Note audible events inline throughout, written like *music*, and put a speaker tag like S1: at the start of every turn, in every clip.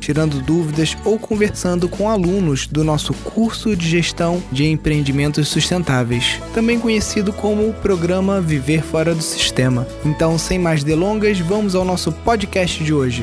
S1: tirando dúvidas ou conversando com alunos do nosso curso de gestão de empreendimentos sustentáveis, também conhecido como o programa Viver Fora do Sistema. Então, sem mais delongas, vamos ao nosso podcast de hoje.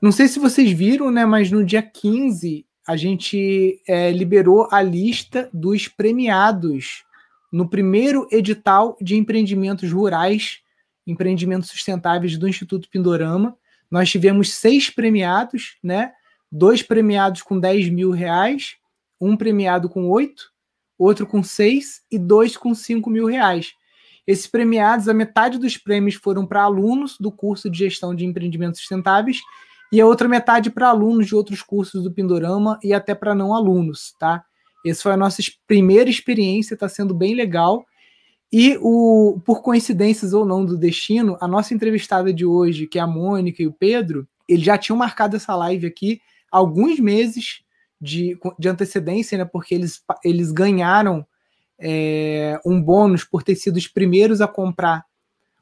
S1: Não sei se vocês viram, né? Mas no dia 15 a gente é, liberou a lista dos premiados no primeiro edital de empreendimentos rurais, empreendimentos sustentáveis do Instituto Pindorama. Nós tivemos seis premiados, né? Dois premiados com 10 mil reais, um premiado com oito, outro com seis e dois com cinco mil reais. Esses premiados, a metade dos prêmios foram para alunos do curso de gestão de empreendimentos sustentáveis e a outra metade para alunos de outros cursos do Pindorama e até para não alunos, tá? Essa foi a nossa primeira experiência, está sendo bem legal. E o, por coincidências ou não do destino, a nossa entrevistada de hoje, que é a Mônica e o Pedro, eles já tinham marcado essa live aqui alguns meses de, de antecedência, né? Porque eles, eles ganharam é, um bônus por ter sido os primeiros a comprar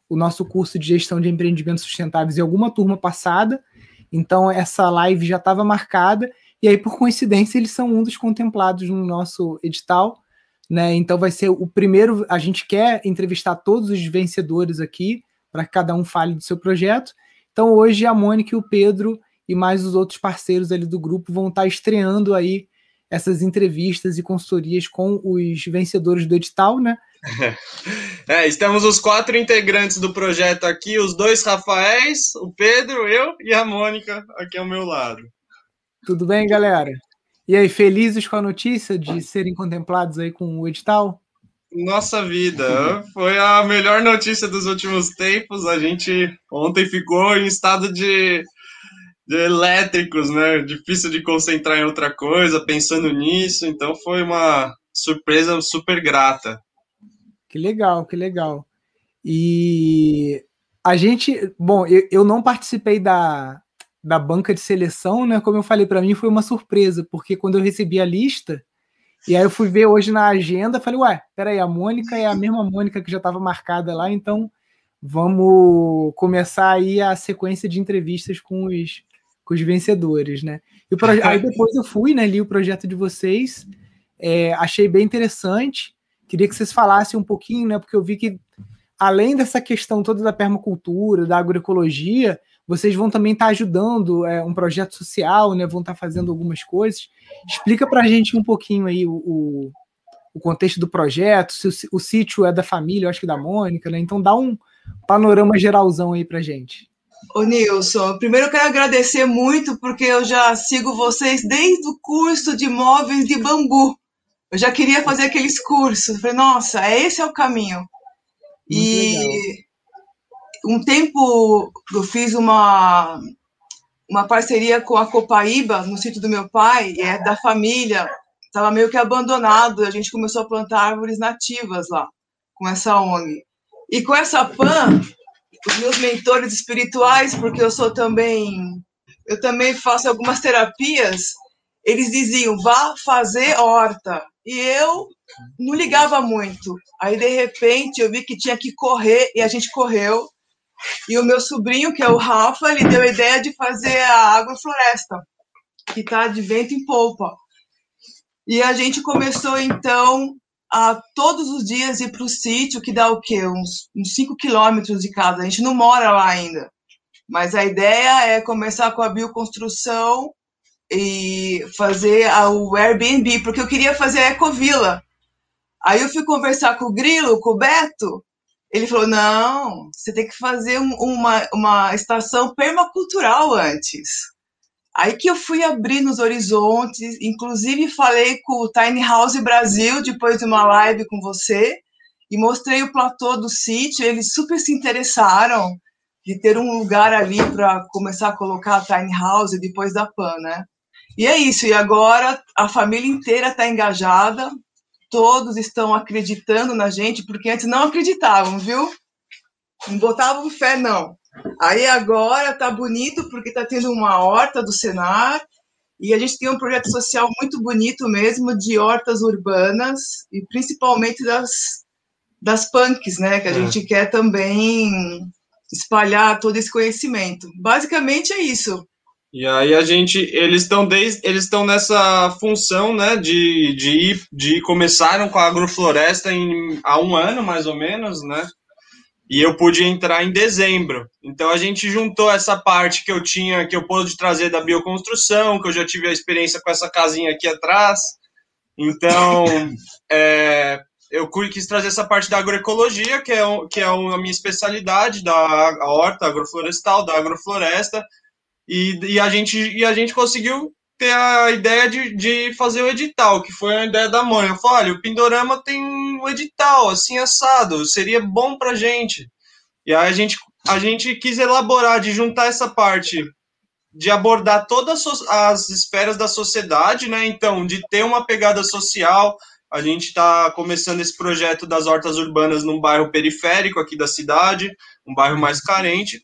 S1: o nosso curso de gestão de empreendimentos sustentáveis em alguma turma passada. Então essa live já estava marcada e aí, por coincidência, eles são um dos contemplados no nosso edital. Né? Então vai ser o primeiro. A gente quer entrevistar todos os vencedores aqui, para que cada um fale do seu projeto. Então, hoje a Mônica e o Pedro e mais os outros parceiros ali do grupo vão estar estreando aí essas entrevistas e consultorias com os vencedores do edital, né? *laughs*
S2: É, estamos os quatro integrantes do projeto aqui, os dois Rafaéis, o Pedro, eu e a Mônica aqui ao meu lado.
S1: Tudo bem, galera? E aí, felizes com a notícia de serem contemplados aí com o edital?
S2: Nossa vida, foi a melhor notícia dos últimos tempos. A gente ontem ficou em estado de, de elétricos, né? Difícil de concentrar em outra coisa, pensando nisso. Então foi uma surpresa super grata.
S1: Que legal, que legal. E a gente, bom, eu, eu não participei da, da banca de seleção, né? Como eu falei, para mim foi uma surpresa, porque quando eu recebi a lista, e aí eu fui ver hoje na agenda, falei, ué, peraí, a Mônica é a mesma Mônica que já estava marcada lá, então vamos começar aí a sequência de entrevistas com os, com os vencedores, né? E proje... aí depois eu fui, né, li o projeto de vocês, é, achei bem interessante, queria que vocês falassem um pouquinho, né, porque eu vi que além dessa questão toda da permacultura, da agroecologia, vocês vão também estar tá ajudando é, um projeto social, né? Vão estar tá fazendo algumas coisas. Explica para a gente um pouquinho aí o, o, o contexto do projeto, se o, o, sítio é da família, eu acho que da Mônica, né? Então dá um panorama geralzão aí para gente.
S3: Ô Nilson, primeiro eu quero agradecer muito porque eu já sigo vocês desde o curso de móveis de bambu. Eu já queria fazer aqueles cursos. falei, nossa, esse é o caminho. Muito e legal um tempo eu fiz uma uma parceria com a Copaíba no sítio do meu pai, é da família, estava meio que abandonado, a gente começou a plantar árvores nativas lá, com essa ONG. E com essa PAN, os meus mentores espirituais, porque eu sou também, eu também faço algumas terapias, eles diziam, vá fazer horta. E eu não ligava muito. Aí, de repente, eu vi que tinha que correr, e a gente correu, e o meu sobrinho, que é o Rafa, ele deu a ideia de fazer a agrofloresta, que está de vento em polpa. E a gente começou, então, a todos os dias ir para o sítio, que dá o quê? Uns 5 quilômetros de casa. A gente não mora lá ainda. Mas a ideia é começar com a bioconstrução e fazer o Airbnb, porque eu queria fazer a Ecovila. Aí eu fui conversar com o Grilo, com o Beto, ele falou: não, você tem que fazer um, uma, uma estação permacultural antes. Aí que eu fui abrindo os horizontes, inclusive falei com o Tiny House Brasil depois de uma live com você e mostrei o platô do sítio. Eles super se interessaram de ter um lugar ali para começar a colocar a Tiny House depois da PAN, né? E é isso, e agora a família inteira está engajada, todos estão acreditando na gente, porque antes não acreditavam, viu? Não botavam fé, não. Aí agora tá bonito, porque tá tendo uma horta do Senar, e a gente tem um projeto social muito bonito mesmo, de hortas urbanas, e principalmente das, das punks, né? Que a é. gente quer também espalhar todo esse conhecimento. Basicamente é isso.
S2: E aí a gente, eles estão desde, eles estão nessa função, né, de, de, de começaram com a agrofloresta em, há um ano mais ou menos, né, e eu pude entrar em dezembro. Então a gente juntou essa parte que eu tinha, que eu pude trazer da bioconstrução, que eu já tive a experiência com essa casinha aqui atrás. Então *laughs* é, eu quis trazer essa parte da agroecologia, que é, que é a minha especialidade, da horta agroflorestal, da agrofloresta, e, e, a, gente, e a gente conseguiu ter a ideia de, de fazer o edital, que foi a ideia da mãe. Eu falei, olha, o Pindorama tem um edital, assim, assado, seria bom pra gente. E aí a gente, a gente quis elaborar, de juntar essa parte de abordar todas as esferas da sociedade, né? Então, de ter uma pegada social. A gente está começando esse projeto das hortas urbanas num bairro periférico aqui da cidade, um bairro mais carente,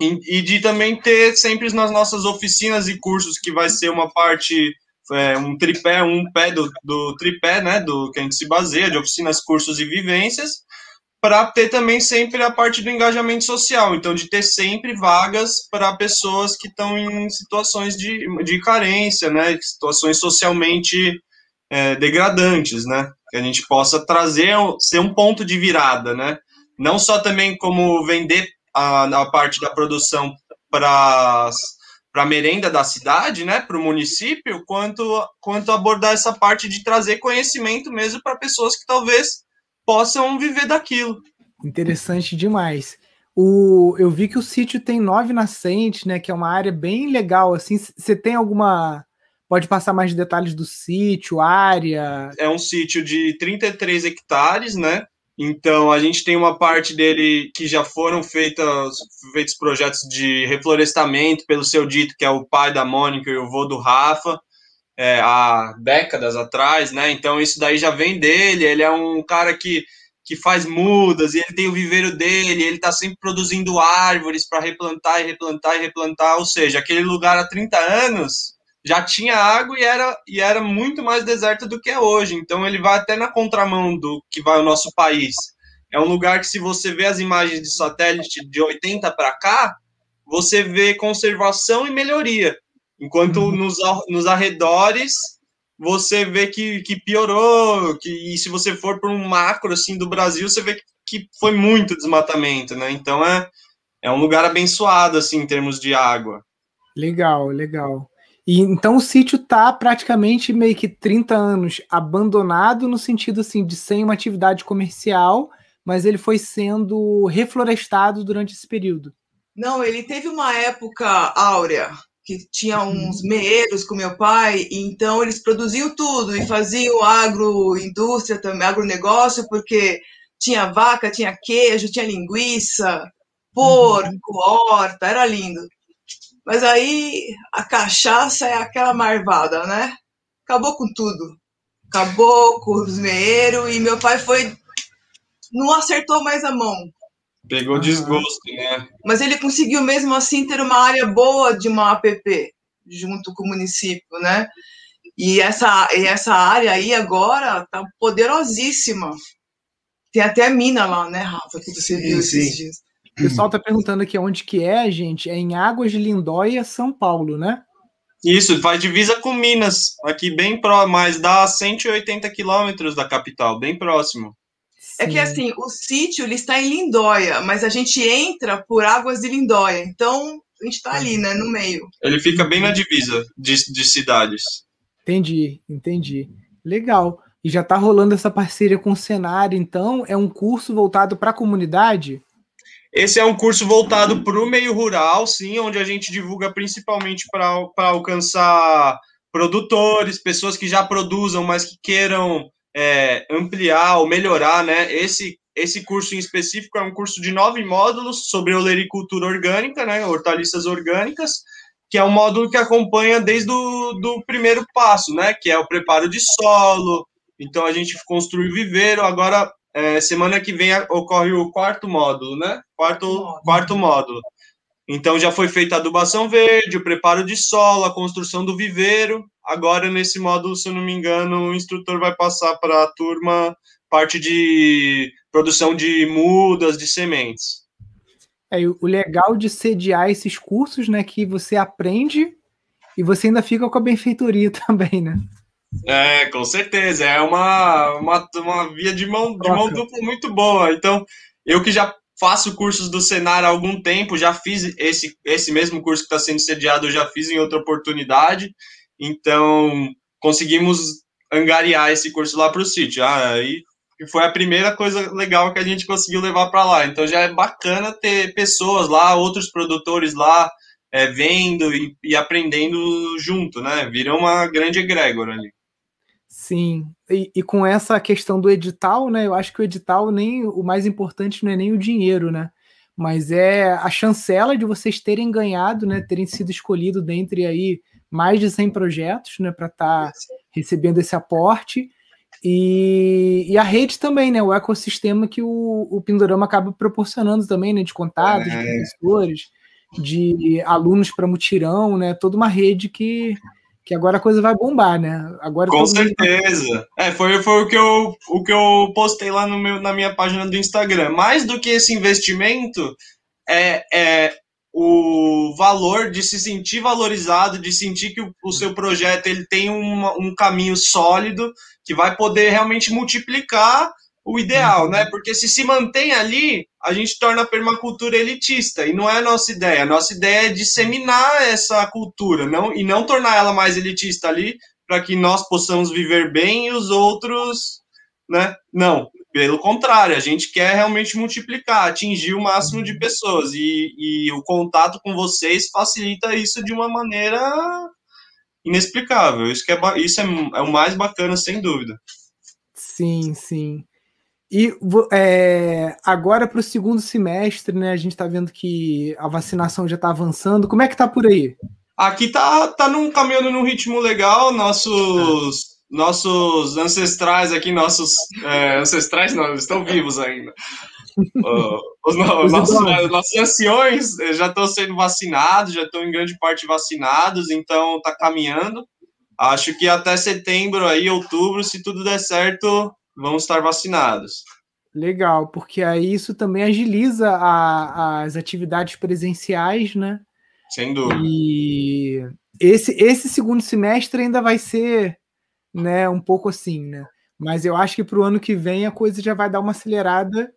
S2: e, de também ter sempre nas nossas oficinas e cursos, que vai ser uma parte, é, um tripé, um pé do, do tripé, né, do que a gente se baseia, de oficinas, cursos e vivências, para ter também sempre a parte do engajamento social, então de ter sempre vagas para pessoas que estão em situações de, de carência, né, situações socialmente é, degradantes, né, que a gente possa trazer, ser um ponto de virada, né, não só também como vender a, a parte da produção para a merenda da cidade, né, para o município, quanto, quanto abordar essa parte de trazer conhecimento mesmo para pessoas que talvez possam viver daquilo.
S1: Interessante demais. O, eu vi que o sítio tem nove nascentes, né? Que é uma área bem legal. Assim, você tem alguma. Pode passar mais detalhes do sítio, área?
S2: É um sítio de 33 hectares, né? Então, a gente tem uma parte dele que já foram feitas, feitos projetos de reflorestamento pelo seu dito, que é o pai da Mônica e o vô do Rafa, é, há décadas atrás, né? Então, isso daí já vem dele. Ele é um cara que, que faz mudas e ele tem o viveiro dele, ele está sempre produzindo árvores para replantar e replantar e replantar. Ou seja, aquele lugar há 30 anos já tinha água e era, e era muito mais deserto do que é hoje. Então ele vai até na contramão do que vai o nosso país. É um lugar que, se você vê as imagens de satélite de 80 para cá, você vê conservação e melhoria. Enquanto uhum. nos, nos arredores você vê que, que piorou, que, e se você for para um macro assim do Brasil, você vê que, que foi muito desmatamento, né? Então é, é um lugar abençoado assim em termos de água.
S1: Legal, legal. E então o sítio está praticamente meio que 30 anos abandonado no sentido assim de sem uma atividade comercial, mas ele foi sendo reflorestado durante esse período.
S3: Não, ele teve uma época áurea que tinha uhum. uns meeiros com meu pai, e então eles produziam tudo e faziam agroindústria também, agronegócio, porque tinha vaca, tinha queijo, tinha linguiça, porco, uhum. horta, era lindo. Mas aí a cachaça é aquela marvada, né? Acabou com tudo. Acabou com os meeiros e meu pai foi. Não acertou mais a mão.
S2: Pegou desgosto, né?
S3: Mas ele conseguiu mesmo assim ter uma área boa de uma APP junto com o município, né? E essa, e essa área aí agora tá poderosíssima. Tem até mina lá, né, Rafa, que você viu sim, esses sim. dias.
S1: O pessoal está perguntando aqui onde que é, gente. É em Águas de Lindóia, São Paulo, né?
S2: Isso, faz divisa com Minas, aqui bem próximo, mas dá 180 quilômetros da capital, bem próximo.
S3: É que assim, o sítio ele está em Lindóia, mas a gente entra por Águas de Lindóia, então a gente está ali, né, no meio.
S2: Ele fica bem na divisa de, de cidades.
S1: Entendi, entendi. Legal. E já está rolando essa parceria com o Cenário, então é um curso voltado para a comunidade?
S2: Esse é um curso voltado para o meio rural, sim, onde a gente divulga principalmente para alcançar produtores, pessoas que já produzam, mas que queiram é, ampliar ou melhorar, né? Esse, esse curso em específico é um curso de nove módulos sobre olericultura orgânica, né? Hortaliças orgânicas, que é um módulo que acompanha desde o do primeiro passo, né? Que é o preparo de solo. Então a gente construiu o viveiro. Agora, é, semana que vem ocorre o quarto módulo, né? Quarto, quarto módulo. Então já foi feita a adubação verde, o preparo de solo, a construção do viveiro. Agora, nesse módulo, se eu não me engano, o instrutor vai passar para a turma parte de produção de mudas, de sementes.
S1: É, o legal de sediar esses cursos, né, que você aprende e você ainda fica com a benfeitoria *laughs* também, né?
S2: É, com certeza. É uma, uma, uma via de mão, de mão dupla muito boa. Então, eu que já faço cursos do Senar há algum tempo, já fiz esse, esse mesmo curso que está sendo sediado, eu já fiz em outra oportunidade. Então, conseguimos angariar esse curso lá para o sítio. Ah, aí que foi a primeira coisa legal que a gente conseguiu levar para lá. Então já é bacana ter pessoas lá, outros produtores lá, é, vendo e, e, aprendendo junto, né? Vira uma grande egrégora ali.
S1: Sim, e, e, com essa questão do edital, né? Eu acho que o edital nem o mais importante não é nem o dinheiro, né? Mas é a chancela de vocês terem ganhado, né? Terem sido escolhido dentre aí mais de 100 projetos, né? Para estar tá recebendo esse aporte e, e, a rede também, né? O ecossistema que o, o Pindorama acaba proporcionando também, né? De contatos, é. de professores, de alunos para mutirão, né? Toda uma rede que, que agora a coisa vai bombar, né? Agora
S2: Com certeza. Mundo... É, foi, foi o, que eu, o que eu postei lá no meu, na minha página do Instagram. Mais do que esse investimento, é, é o valor de se sentir valorizado, de sentir que o, o seu projeto ele tem um, um caminho sólido que vai poder realmente multiplicar o ideal, né? Porque se se mantém ali, a gente torna a permacultura elitista e não é a nossa ideia. A nossa ideia é disseminar essa cultura, não e não tornar ela mais elitista ali para que nós possamos viver bem e os outros, né? Não, pelo contrário, a gente quer realmente multiplicar, atingir o máximo de pessoas e, e o contato com vocês facilita isso de uma maneira inexplicável. Isso, que é, isso é, é o mais bacana, sem dúvida.
S1: Sim, sim. E é, agora para o segundo semestre, né? A gente está vendo que a vacinação já está avançando. Como é que tá por aí?
S2: Aqui tá, tá num, caminhando num ritmo legal. Nossos, nossos ancestrais aqui, nossos é, ancestrais não, estão vivos ainda. *laughs* uh, os, os nossos, nossos anciões eh, já estão sendo vacinados, já estão em grande parte vacinados, então está caminhando. Acho que até setembro, aí, outubro, se tudo der certo, vão estar vacinados.
S1: Legal, porque aí isso também agiliza a, as atividades presenciais, né?
S2: Sem dúvida.
S1: E esse, esse segundo semestre ainda vai ser né, um pouco assim, né? Mas eu acho que para o ano que vem a coisa já vai dar uma acelerada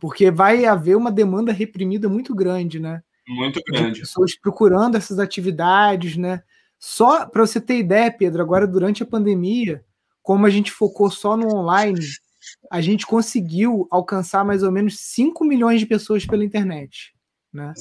S1: porque vai haver uma demanda reprimida muito grande, né?
S2: Muito grande. De
S1: pessoas procurando essas atividades, né? Só para você ter ideia, Pedro, agora durante a pandemia, como a gente focou só no online, a gente conseguiu alcançar mais ou menos 5 milhões de pessoas pela internet. Né?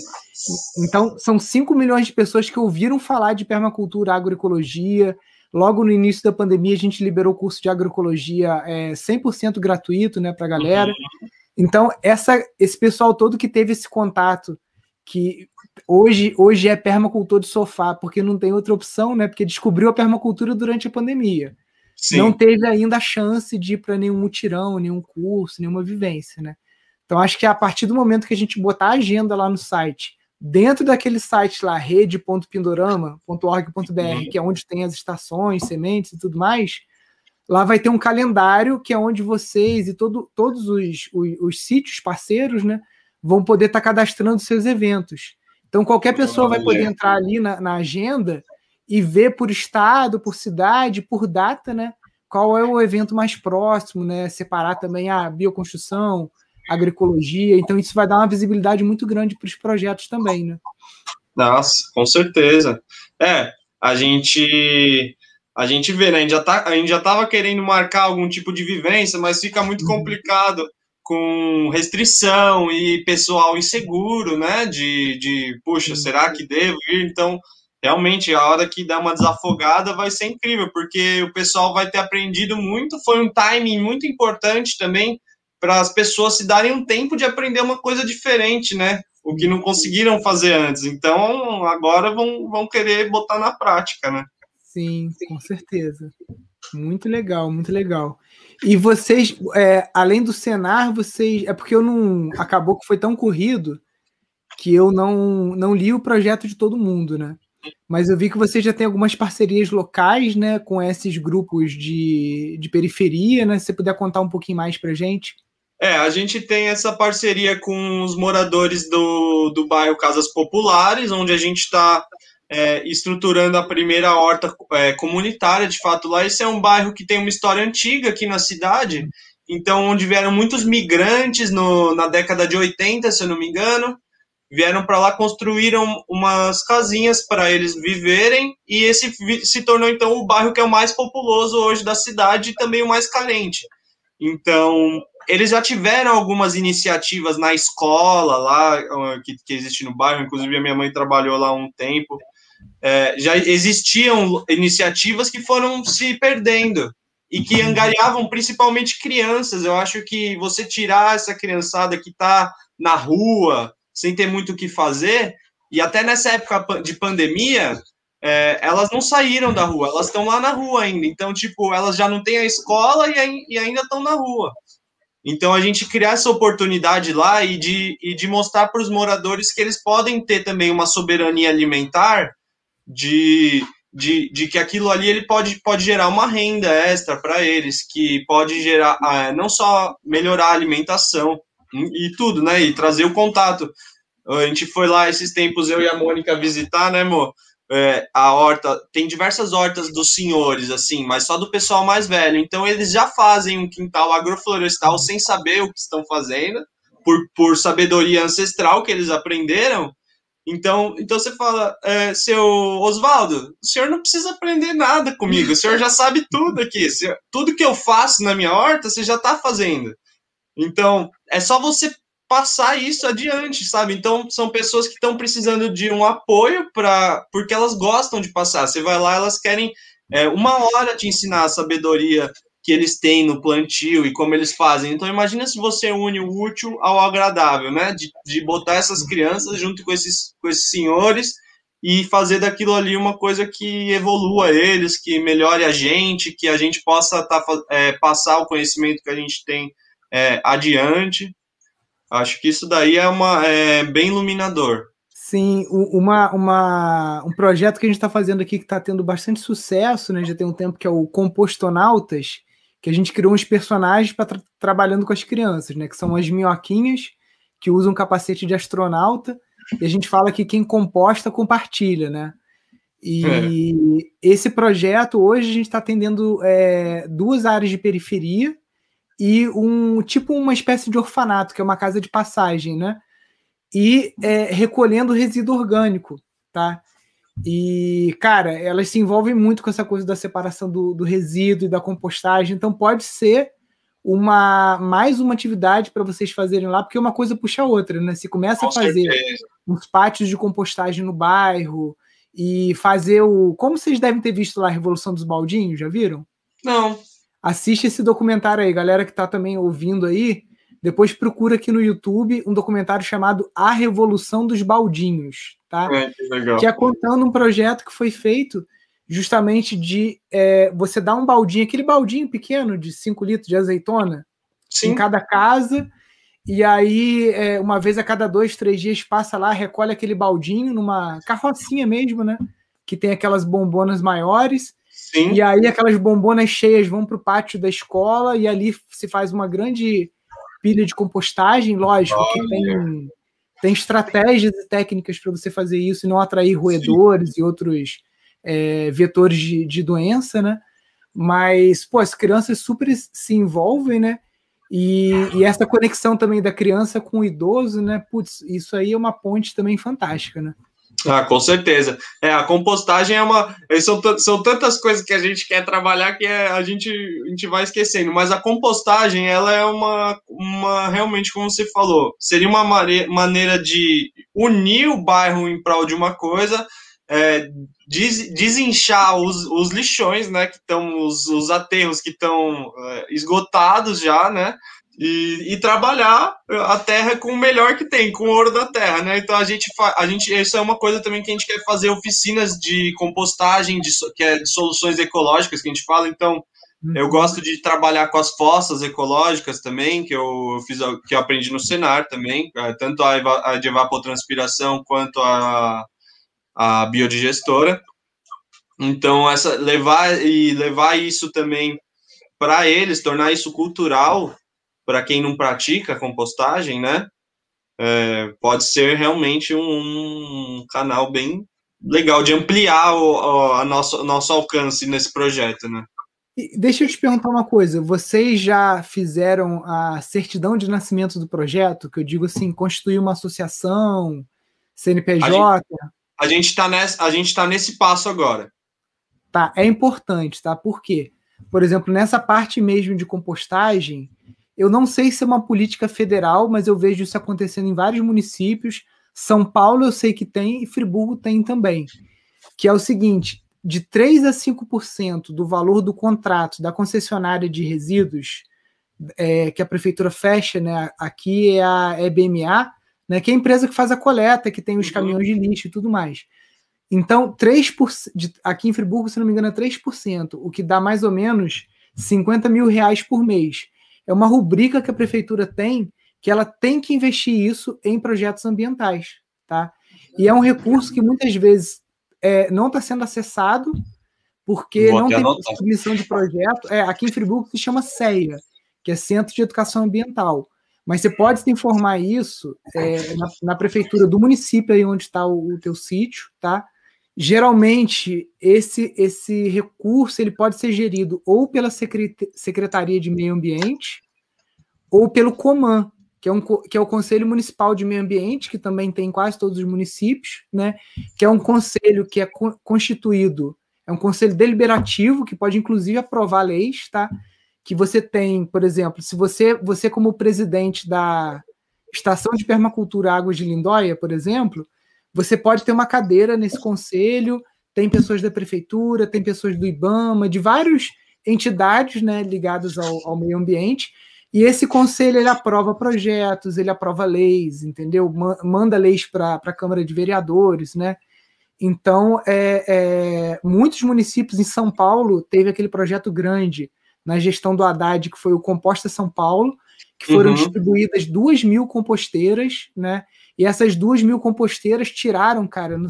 S1: Então, são 5 milhões de pessoas que ouviram falar de permacultura, agroecologia. Logo no início da pandemia, a gente liberou o curso de agroecologia é, 100% gratuito né, para a galera. Uhum. Então, essa, esse pessoal todo que teve esse contato, que hoje, hoje é permacultor de sofá, porque não tem outra opção, né? Porque descobriu a permacultura durante a pandemia. Sim. Não teve ainda a chance de ir para nenhum mutirão, nenhum curso, nenhuma vivência, né? Então, acho que a partir do momento que a gente botar a agenda lá no site, dentro daquele site lá, rede.pindorama.org.br, uhum. que é onde tem as estações, sementes e tudo mais, Lá vai ter um calendário que é onde vocês e todo, todos os, os, os sítios parceiros né, vão poder estar tá cadastrando seus eventos. Então, qualquer pessoa vai poder entrar ali na, na, agenda e ver por estado, por cidade, por data, né? Qual é o evento mais próximo, né? Separar também a bioconstrução, agroecologia. Então, isso vai dar uma visibilidade muito grande para os projetos também, né?
S2: Nossa, com certeza. É, a gente a gente vê, né? A gente já, tá, a gente já tava querendo marcar algum tipo de vivência, mas fica muito uhum. complicado com restrição e pessoal inseguro, né? De, de puxa, será que devo ir? Então, realmente, a hora que dá uma desafogada vai ser incrível, porque o pessoal vai ter aprendido muito. Foi um timing muito importante também para as pessoas se darem um tempo de aprender uma coisa diferente, né? O que não conseguiram fazer antes. Então, agora vão, vão querer botar na prática, né?
S1: Sim, com certeza. Muito legal, muito legal. E vocês, é, além do Senar, vocês. É porque eu não. Acabou que foi tão corrido que eu não, não li o projeto de todo mundo, né? Mas eu vi que você já tem algumas parcerias locais, né, com esses grupos de, de periferia, né? Se você puder contar um pouquinho mais para gente.
S2: É, a gente tem essa parceria com os moradores do, do bairro Casas Populares, onde a gente está é, estruturando a primeira horta é, comunitária, de fato, lá. Esse é um bairro que tem uma história antiga aqui na cidade, então, onde vieram muitos migrantes no, na década de 80, se eu não me engano, vieram para lá, construíram umas casinhas para eles viverem, e esse se tornou, então, o bairro que é o mais populoso hoje da cidade e também o mais carente. Então, eles já tiveram algumas iniciativas na escola lá, que, que existe no bairro, inclusive a minha mãe trabalhou lá um tempo, é, já existiam iniciativas que foram se perdendo e que angariavam principalmente crianças. Eu acho que você tirar essa criançada que está na rua, sem ter muito o que fazer, e até nessa época de pandemia, é, elas não saíram da rua, elas estão lá na rua ainda. Então, tipo, elas já não têm a escola e, e ainda estão na rua. Então, a gente criar essa oportunidade lá e de, e de mostrar para os moradores que eles podem ter também uma soberania alimentar de, de, de que aquilo ali ele pode, pode gerar uma renda extra para eles, que pode gerar ah, não só melhorar a alimentação e tudo, né? E trazer o contato. A gente foi lá esses tempos, eu e a Mônica, visitar, né, amor? É, a horta, tem diversas hortas dos senhores, assim, mas só do pessoal mais velho. Então, eles já fazem um quintal agroflorestal sem saber o que estão fazendo, por, por sabedoria ancestral que eles aprenderam, então, então você fala, é, seu Oswaldo, o senhor não precisa aprender nada comigo, o senhor já sabe tudo aqui. tudo que eu faço na minha horta, você já está fazendo. Então, é só você passar isso adiante, sabe? Então, são pessoas que estão precisando de um apoio para porque elas gostam de passar. Você vai lá, elas querem é, uma hora te ensinar a sabedoria que eles têm no plantio e como eles fazem. Então, imagina se você une o útil ao agradável, né? De, de botar essas crianças junto com esses, com esses senhores e fazer daquilo ali uma coisa que evolua eles, que melhore a gente, que a gente possa tá, é, passar o conhecimento que a gente tem é, adiante. Acho que isso daí é, uma, é bem iluminador.
S1: Sim, uma, uma, um projeto que a gente está fazendo aqui que está tendo bastante sucesso, né? Já tem um tempo que é o Compostonautas, que a gente criou uns personagens para tra trabalhando com as crianças, né? Que são as minhoquinhas que usam capacete de astronauta e a gente fala que quem composta compartilha, né? E é. esse projeto hoje a gente está atendendo é, duas áreas de periferia e um tipo uma espécie de orfanato, que é uma casa de passagem, né? E é, recolhendo resíduo orgânico, tá? E, cara, elas se envolvem muito com essa coisa da separação do, do resíduo e da compostagem. Então, pode ser uma mais uma atividade para vocês fazerem lá, porque uma coisa puxa a outra, né? Se começa com a fazer certeza. uns pátios de compostagem no bairro e fazer o. Como vocês devem ter visto lá a Revolução dos Baldinhos, já viram?
S2: Não.
S1: Assiste esse documentário aí, galera que está também ouvindo aí. Depois procura aqui no YouTube um documentário chamado A Revolução dos Baldinhos, tá?
S2: É, que, legal.
S1: que é contando um projeto que foi feito justamente de é, você dar um baldinho, aquele baldinho pequeno de 5 litros de azeitona Sim. em cada casa, e aí é, uma vez a cada dois, três dias passa lá, recolhe aquele baldinho numa carrocinha mesmo, né? Que tem aquelas bombonas maiores, Sim. e aí aquelas bombonas cheias vão para o pátio da escola, e ali se faz uma grande pilha de compostagem, lógico Olha. que tem, tem estratégias e técnicas para você fazer isso e não atrair roedores Sim. e outros é, vetores de, de doença, né? Mas, pô, as crianças super se envolvem, né? E, e, essa conexão também da criança com o idoso, né? Putz, isso aí é uma ponte também fantástica, né?
S2: Ah, com certeza. É, a compostagem é uma. São, são tantas coisas que a gente quer trabalhar que é, a, gente, a gente vai esquecendo. Mas a compostagem, ela é uma, uma. Realmente, como você falou, seria uma maneira de unir o bairro em prol de uma coisa, é, des, desinchar os, os lixões, né? Que estão. Os, os aterros que estão é, esgotados já, né? E, e, trabalhar a terra com o melhor que tem, com o ouro da terra, né? Então a gente, a gente, isso é uma coisa também que a gente quer fazer oficinas de compostagem, de, que é de soluções ecológicas que a gente fala. Então eu uhum. gosto de trabalhar com as fossas ecológicas também, que eu fiz, que eu aprendi no Senar também, é, tanto a, a de evapotranspiração quanto a, a biodigestora. Então essa levar e levar isso também para eles, tornar isso cultural para quem não pratica compostagem, né? É, pode ser realmente um, um, canal bem legal de ampliar o, o a nosso, nosso alcance nesse projeto, né?
S1: Deixa eu te perguntar uma coisa. Vocês já fizeram a certidão de nascimento do projeto? Que eu digo assim, constituir uma associação, CNPJ?
S2: A gente está nesse, a gente tá nesse passo agora.
S1: Tá, é importante, tá? Por quê? Por exemplo, nessa parte mesmo de compostagem, eu não sei se é uma política federal, mas eu vejo isso acontecendo em vários municípios. São Paulo eu sei que tem e Friburgo tem também. Que é o seguinte: de 3 a 5% do valor do contrato da concessionária de resíduos é, que a prefeitura fecha, né? Aqui é a EBMA, né, que é a empresa que faz a coleta, que tem os uhum. caminhões de lixo e tudo mais. Então, 3%, de, aqui em Friburgo, se não me engano, é 3%, o que dá mais ou menos 50 mil reais por mês é uma rubrica que a prefeitura tem que ela tem que investir isso em projetos ambientais, tá? E é um recurso que muitas vezes é, não está sendo acessado porque Vou não tem submissão de projeto. É, aqui em Friburgo se chama CEA, que é Centro de Educação Ambiental. Mas você pode se informar isso é, na, na, prefeitura do município aí onde está o, o teu sítio, tá? Geralmente esse esse recurso ele pode ser gerido ou pela Secretaria de Meio Ambiente ou pelo Coman, que é, um, que é o Conselho Municipal de Meio Ambiente, que também tem em quase todos os municípios, né? Que é um conselho que é constituído, é um conselho deliberativo que pode inclusive aprovar leis, tá? Que você tem, por exemplo, se você você como presidente da Estação de Permacultura Águas de Lindóia, por exemplo, você pode ter uma cadeira nesse conselho, tem pessoas da prefeitura, tem pessoas do IBAMA, de várias entidades né, ligadas ao, ao meio ambiente, e esse conselho ele aprova projetos, ele aprova leis, entendeu? Manda leis para a Câmara de Vereadores, né? Então, é, é, muitos municípios em São Paulo teve aquele projeto grande na gestão do Haddad, que foi o Composta São Paulo, que foram uhum. distribuídas duas mil composteiras, né? E essas duas mil composteiras tiraram, cara, não,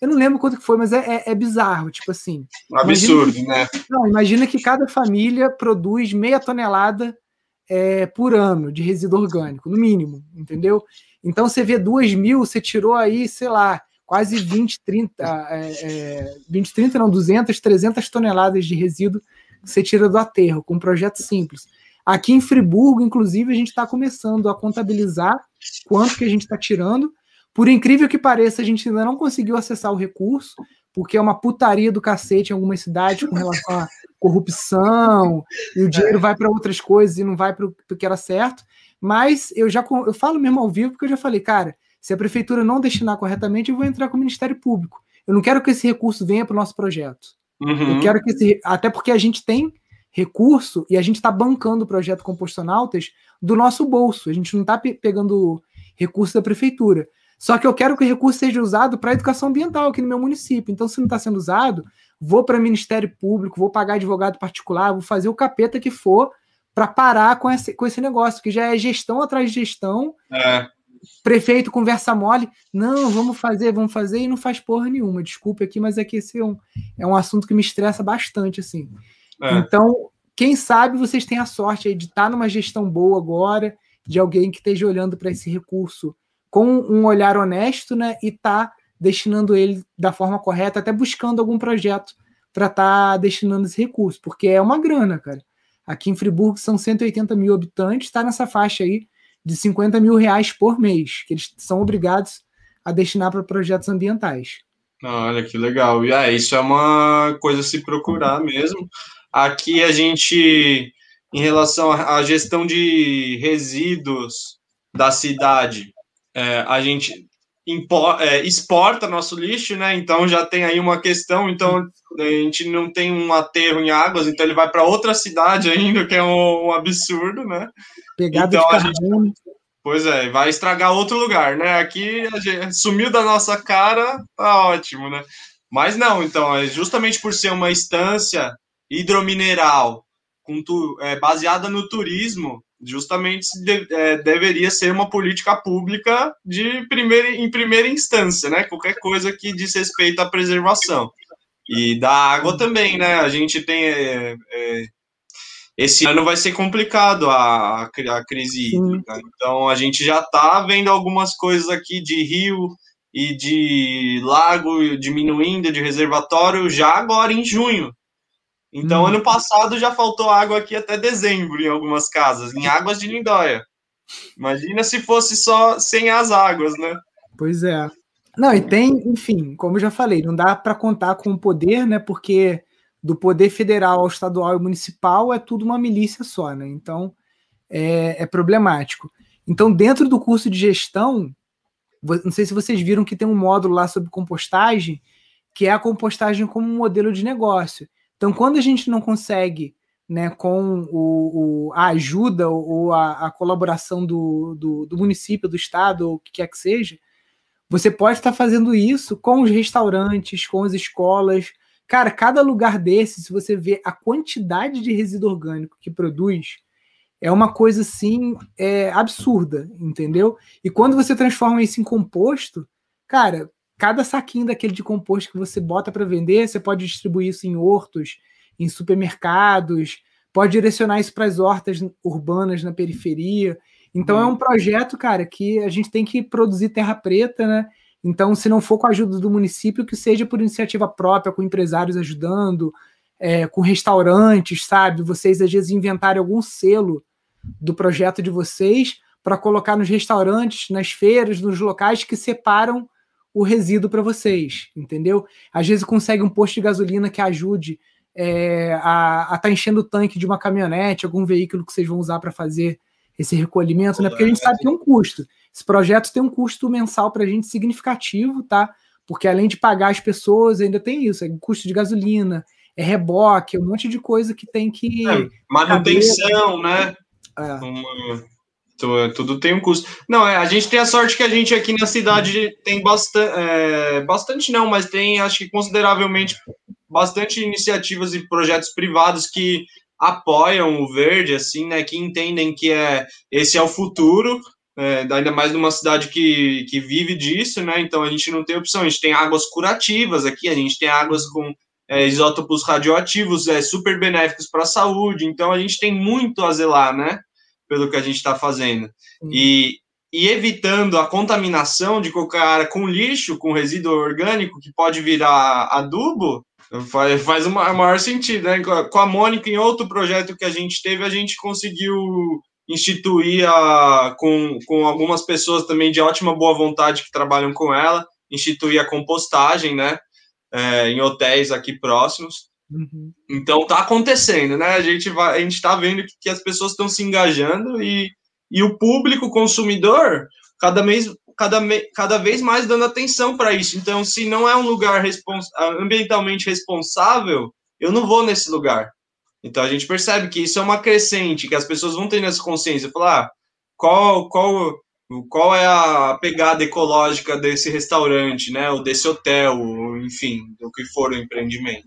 S1: eu não lembro quanto que foi, mas é, é, é bizarro, tipo assim.
S2: Um absurdo, que, né?
S1: Não, imagina que cada família produz meia tonelada é, por ano de resíduo orgânico, no mínimo, entendeu? Então você vê duas mil, você tirou aí, sei lá, quase 20, 30, é, é, 20, 30, não, 200, 300 toneladas de resíduo que você tira do aterro, com um projeto simples. Aqui em Friburgo, inclusive, a gente está começando a contabilizar quanto que a gente está tirando. Por incrível que pareça, a gente ainda não conseguiu acessar o recurso, porque é uma putaria do cacete em algumas cidades com relação à corrupção, e o dinheiro vai para outras coisas e não vai para o que era certo. Mas eu já eu falo mesmo ao vivo, porque eu já falei, cara, se a prefeitura não destinar corretamente, eu vou entrar com o Ministério Público. Eu não quero que esse recurso venha para o nosso projeto. Uhum. Eu quero que esse. Até porque a gente tem recurso e a gente está bancando o projeto Compostonautas do nosso bolso. A gente não está pe pegando recurso da prefeitura. Só que eu quero que o recurso seja usado para educação ambiental aqui no meu município. Então, se não está sendo usado, vou para o Ministério Público, vou pagar advogado particular, vou fazer o capeta que for para parar com esse, com esse negócio, que já é gestão atrás de gestão. É. Prefeito conversa mole, não, vamos fazer, vamos fazer, e não faz porra nenhuma. Desculpe aqui, mas é que esse é um, é um assunto que me estressa bastante, assim. É. Então, quem sabe vocês têm a sorte de estar numa gestão boa agora, de alguém que esteja olhando para esse recurso com um olhar honesto, né? E tá destinando ele da forma correta, até buscando algum projeto para estar tá destinando esse recurso, porque é uma grana, cara. Aqui em Friburgo são 180 mil habitantes, está nessa faixa aí de 50 mil reais por mês, que eles são obrigados a destinar para projetos ambientais.
S2: Olha que legal. E é, isso é uma coisa a se procurar mesmo. Aqui a gente, em relação à gestão de resíduos da cidade, é, a gente é, exporta nosso lixo, né? Então já tem aí uma questão. Então a gente não tem um aterro em águas, então ele vai para outra cidade ainda, que é um, um absurdo, né?
S1: Pegada então, de carbono. Gente,
S2: pois é, vai estragar outro lugar, né? Aqui sumiu da nossa cara, tá ótimo, né? Mas não, então, é justamente por ser uma estância hidromineral com tu, é, baseada no turismo, justamente de, é, deveria ser uma política pública de primeira, em primeira instância, né? Qualquer coisa que diz respeito à preservação. E da água também, né? A gente tem. É, é, esse ano vai ser complicado a, a crise hídrica. Então a gente já está vendo algumas coisas aqui de rio e de lago diminuindo, de reservatório, já agora em junho. Então, hum. ano passado já faltou água aqui até dezembro em algumas casas, em águas de Lindóia. Imagina se fosse só sem as águas, né?
S1: Pois é. Não, e tem, enfim, como eu já falei, não dá para contar com o poder, né? Porque do poder federal ao estadual e municipal é tudo uma milícia só, né? Então é, é problemático. Então, dentro do curso de gestão, não sei se vocês viram que tem um módulo lá sobre compostagem, que é a compostagem como um modelo de negócio. Então, quando a gente não consegue, né, com o, o a ajuda ou a, a colaboração do, do, do, município, do estado, ou o que quer que seja, você pode estar fazendo isso com os restaurantes, com as escolas. Cara, cada lugar desse, se você vê a quantidade de resíduo orgânico que produz, é uma coisa assim é, absurda, entendeu? E quando você transforma isso em composto, cara, cada saquinho daquele de composto que você bota para vender, você pode distribuir isso em hortos, em supermercados, pode direcionar isso para as hortas urbanas na periferia. Então é um projeto, cara, que a gente tem que produzir terra preta, né? Então, se não for com a ajuda do município, que seja por iniciativa própria, com empresários ajudando, é, com restaurantes, sabe? Vocês às vezes inventarem algum selo do projeto de vocês para colocar nos restaurantes, nas feiras, nos locais que separam o resíduo para vocês, entendeu? Às vezes consegue um posto de gasolina que ajude é, a estar tá enchendo o tanque de uma caminhonete, algum veículo que vocês vão usar para fazer esse recolhimento, né? Porque a gente sabe que tem um custo. Esse projeto tem um custo mensal para a gente significativo, tá? Porque além de pagar as pessoas, ainda tem isso, é custo de gasolina, é reboque, é um monte de coisa que tem que. É,
S2: manutenção, né? É. Uma tudo tem um custo. Não, é, a gente tem a sorte que a gente aqui na cidade tem bastante, é, bastante não, mas tem, acho que consideravelmente, bastante iniciativas e projetos privados que apoiam o verde, assim, né, que entendem que é, esse é o futuro, é, ainda mais numa cidade que, que vive disso, né, então a gente não tem opção, a gente tem águas curativas aqui, a gente tem águas com é, isótopos radioativos, é, super benéficos para a saúde, então a gente tem muito a zelar, né, pelo que a gente está fazendo. E, e evitando a contaminação de qualquer área com lixo, com resíduo orgânico que pode virar adubo, faz, faz o maior sentido. Né? Com a Mônica, em outro projeto que a gente teve, a gente conseguiu instituir a, com, com algumas pessoas também de ótima boa vontade que trabalham com ela, instituir a compostagem, né, é, em hotéis aqui próximos. Uhum. Então tá acontecendo, né? A gente vai, a gente está vendo que, que, as pessoas estão se engajando e, e o público consumidor cada mês cada, cada vez mais dando atenção para isso. Então, se não é um lugar respons ambientalmente responsável, eu não vou nesse lugar. Então a gente percebe que isso é uma crescente, que as pessoas vão tendo essa consciência, falar ah, qual qual qual é a pegada ecológica desse restaurante, né, ou desse hotel, ou, enfim, do que for o empreendimento.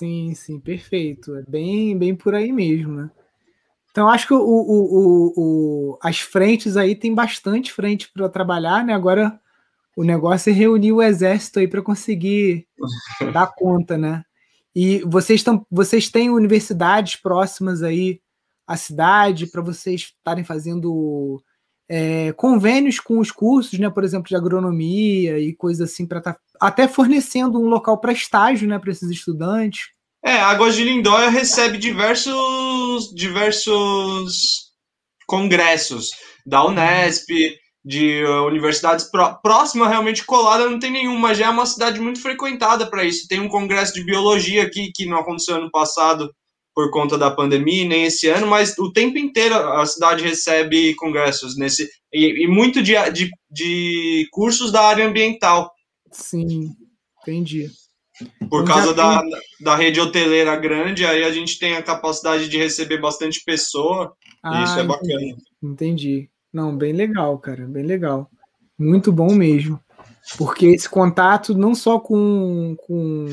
S1: Sim, sim, perfeito. É bem, bem por aí mesmo, né? Então, acho que o, o, o, as frentes aí tem bastante frente para trabalhar, né? Agora o negócio é reunir o exército aí para conseguir *laughs* dar conta, né? E vocês estão, vocês têm universidades próximas aí à cidade para vocês estarem fazendo é, convênios com os cursos, né? Por exemplo, de agronomia e coisas assim para estar tá até fornecendo um local para estágio, né, para esses estudantes.
S2: É, a Águas de Lindóia recebe diversos, diversos congressos da Unesp, de uh, universidades próximas, realmente colada, não tem nenhuma, já é uma cidade muito frequentada para isso. Tem um congresso de biologia aqui, que não aconteceu ano passado, por conta da pandemia, nem esse ano, mas o tempo inteiro a cidade recebe congressos nesse e, e muito de, de, de, cursos da área ambiental.
S1: Sim, entendi.
S2: Por então, causa da, tem... da rede hoteleira grande, aí a gente tem a capacidade de receber bastante pessoa, ah, e isso é bacana.
S1: Entendi. Não, bem legal, cara, bem legal. Muito bom mesmo. Porque esse contato não só com, com,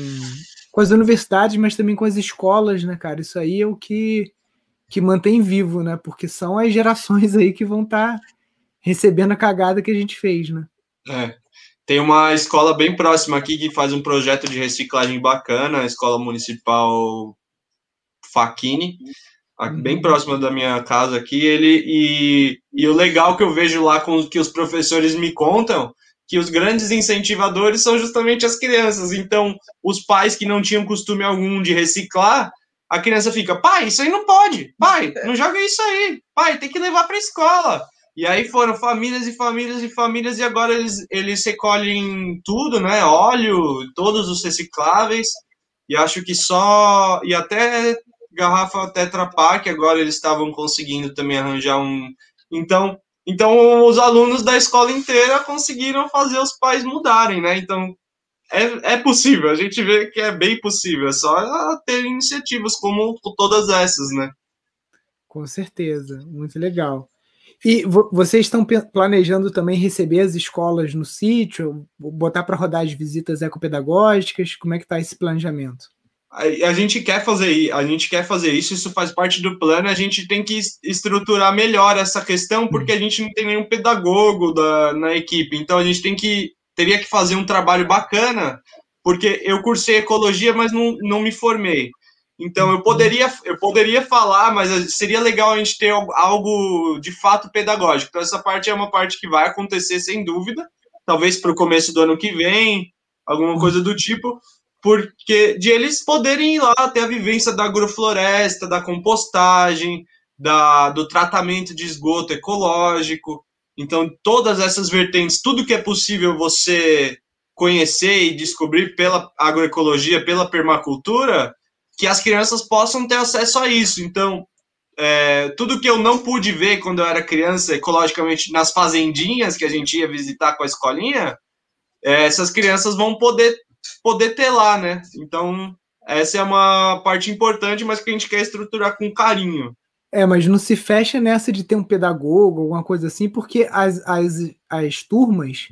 S1: com as universidades, mas também com as escolas, né, cara? Isso aí é o que, que mantém vivo, né? Porque são as gerações aí que vão estar tá recebendo a cagada que a gente fez, né?
S2: É. Tem uma escola bem próxima aqui que faz um projeto de reciclagem bacana, a Escola Municipal Faquini, bem uhum. próxima da minha casa aqui. Ele e, e o legal que eu vejo lá com que os professores me contam que os grandes incentivadores são justamente as crianças. Então, os pais que não tinham costume algum de reciclar, a criança fica: pai, isso aí não pode, pai, não joga isso aí, pai, tem que levar para a escola. E aí foram famílias e famílias e famílias, e agora eles, eles recolhem tudo, né? Óleo, todos os recicláveis, e acho que só. E até garrafa Tetra Pak, agora eles estavam conseguindo também arranjar um. Então, então os alunos da escola inteira conseguiram fazer os pais mudarem, né? Então é, é possível, a gente vê que é bem possível, é só ter iniciativas como todas essas, né?
S1: Com certeza, muito legal. E vocês estão planejando também receber as escolas no sítio, botar para rodar as visitas ecopedagógicas? Como é que está esse planejamento?
S2: A, a, gente quer fazer, a gente quer fazer isso, isso faz parte do plano. A gente tem que estruturar melhor essa questão, porque a gente não tem nenhum pedagogo da, na equipe. Então a gente tem que teria que fazer um trabalho bacana, porque eu cursei ecologia, mas não, não me formei. Então eu poderia, eu poderia falar, mas seria legal a gente ter algo de fato pedagógico. Então essa parte é uma parte que vai acontecer sem dúvida, talvez para o começo do ano que vem, alguma coisa do tipo, porque de eles poderem ir lá ter a vivência da agrofloresta, da compostagem, da, do tratamento de esgoto ecológico. Então todas essas vertentes, tudo que é possível você conhecer e descobrir pela agroecologia, pela permacultura, que as crianças possam ter acesso a isso. Então, é, tudo que eu não pude ver quando eu era criança, ecologicamente, nas fazendinhas que a gente ia visitar com a escolinha, é, essas crianças vão poder, poder ter lá, né? Então, essa é uma parte importante, mas que a gente quer estruturar com carinho.
S1: É, mas não se fecha nessa de ter um pedagogo, alguma coisa assim, porque as, as, as turmas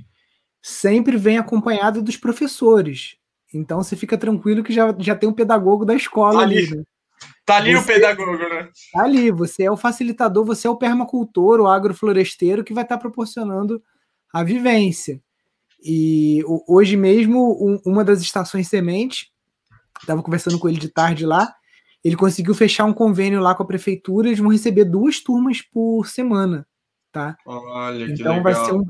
S1: sempre vêm acompanhadas dos professores. Então você fica tranquilo que já, já tem um pedagogo da escola tá ali. ali né?
S2: Tá ali você, o pedagogo, né?
S1: Tá ali, você é o facilitador, você é o permacultor, o agrofloresteiro que vai estar tá proporcionando a vivência. E hoje mesmo, um, uma das estações semente, estava conversando com ele de tarde lá, ele conseguiu fechar um convênio lá com a prefeitura, eles vão receber duas turmas por semana, tá?
S2: Olha,
S1: então vai ser um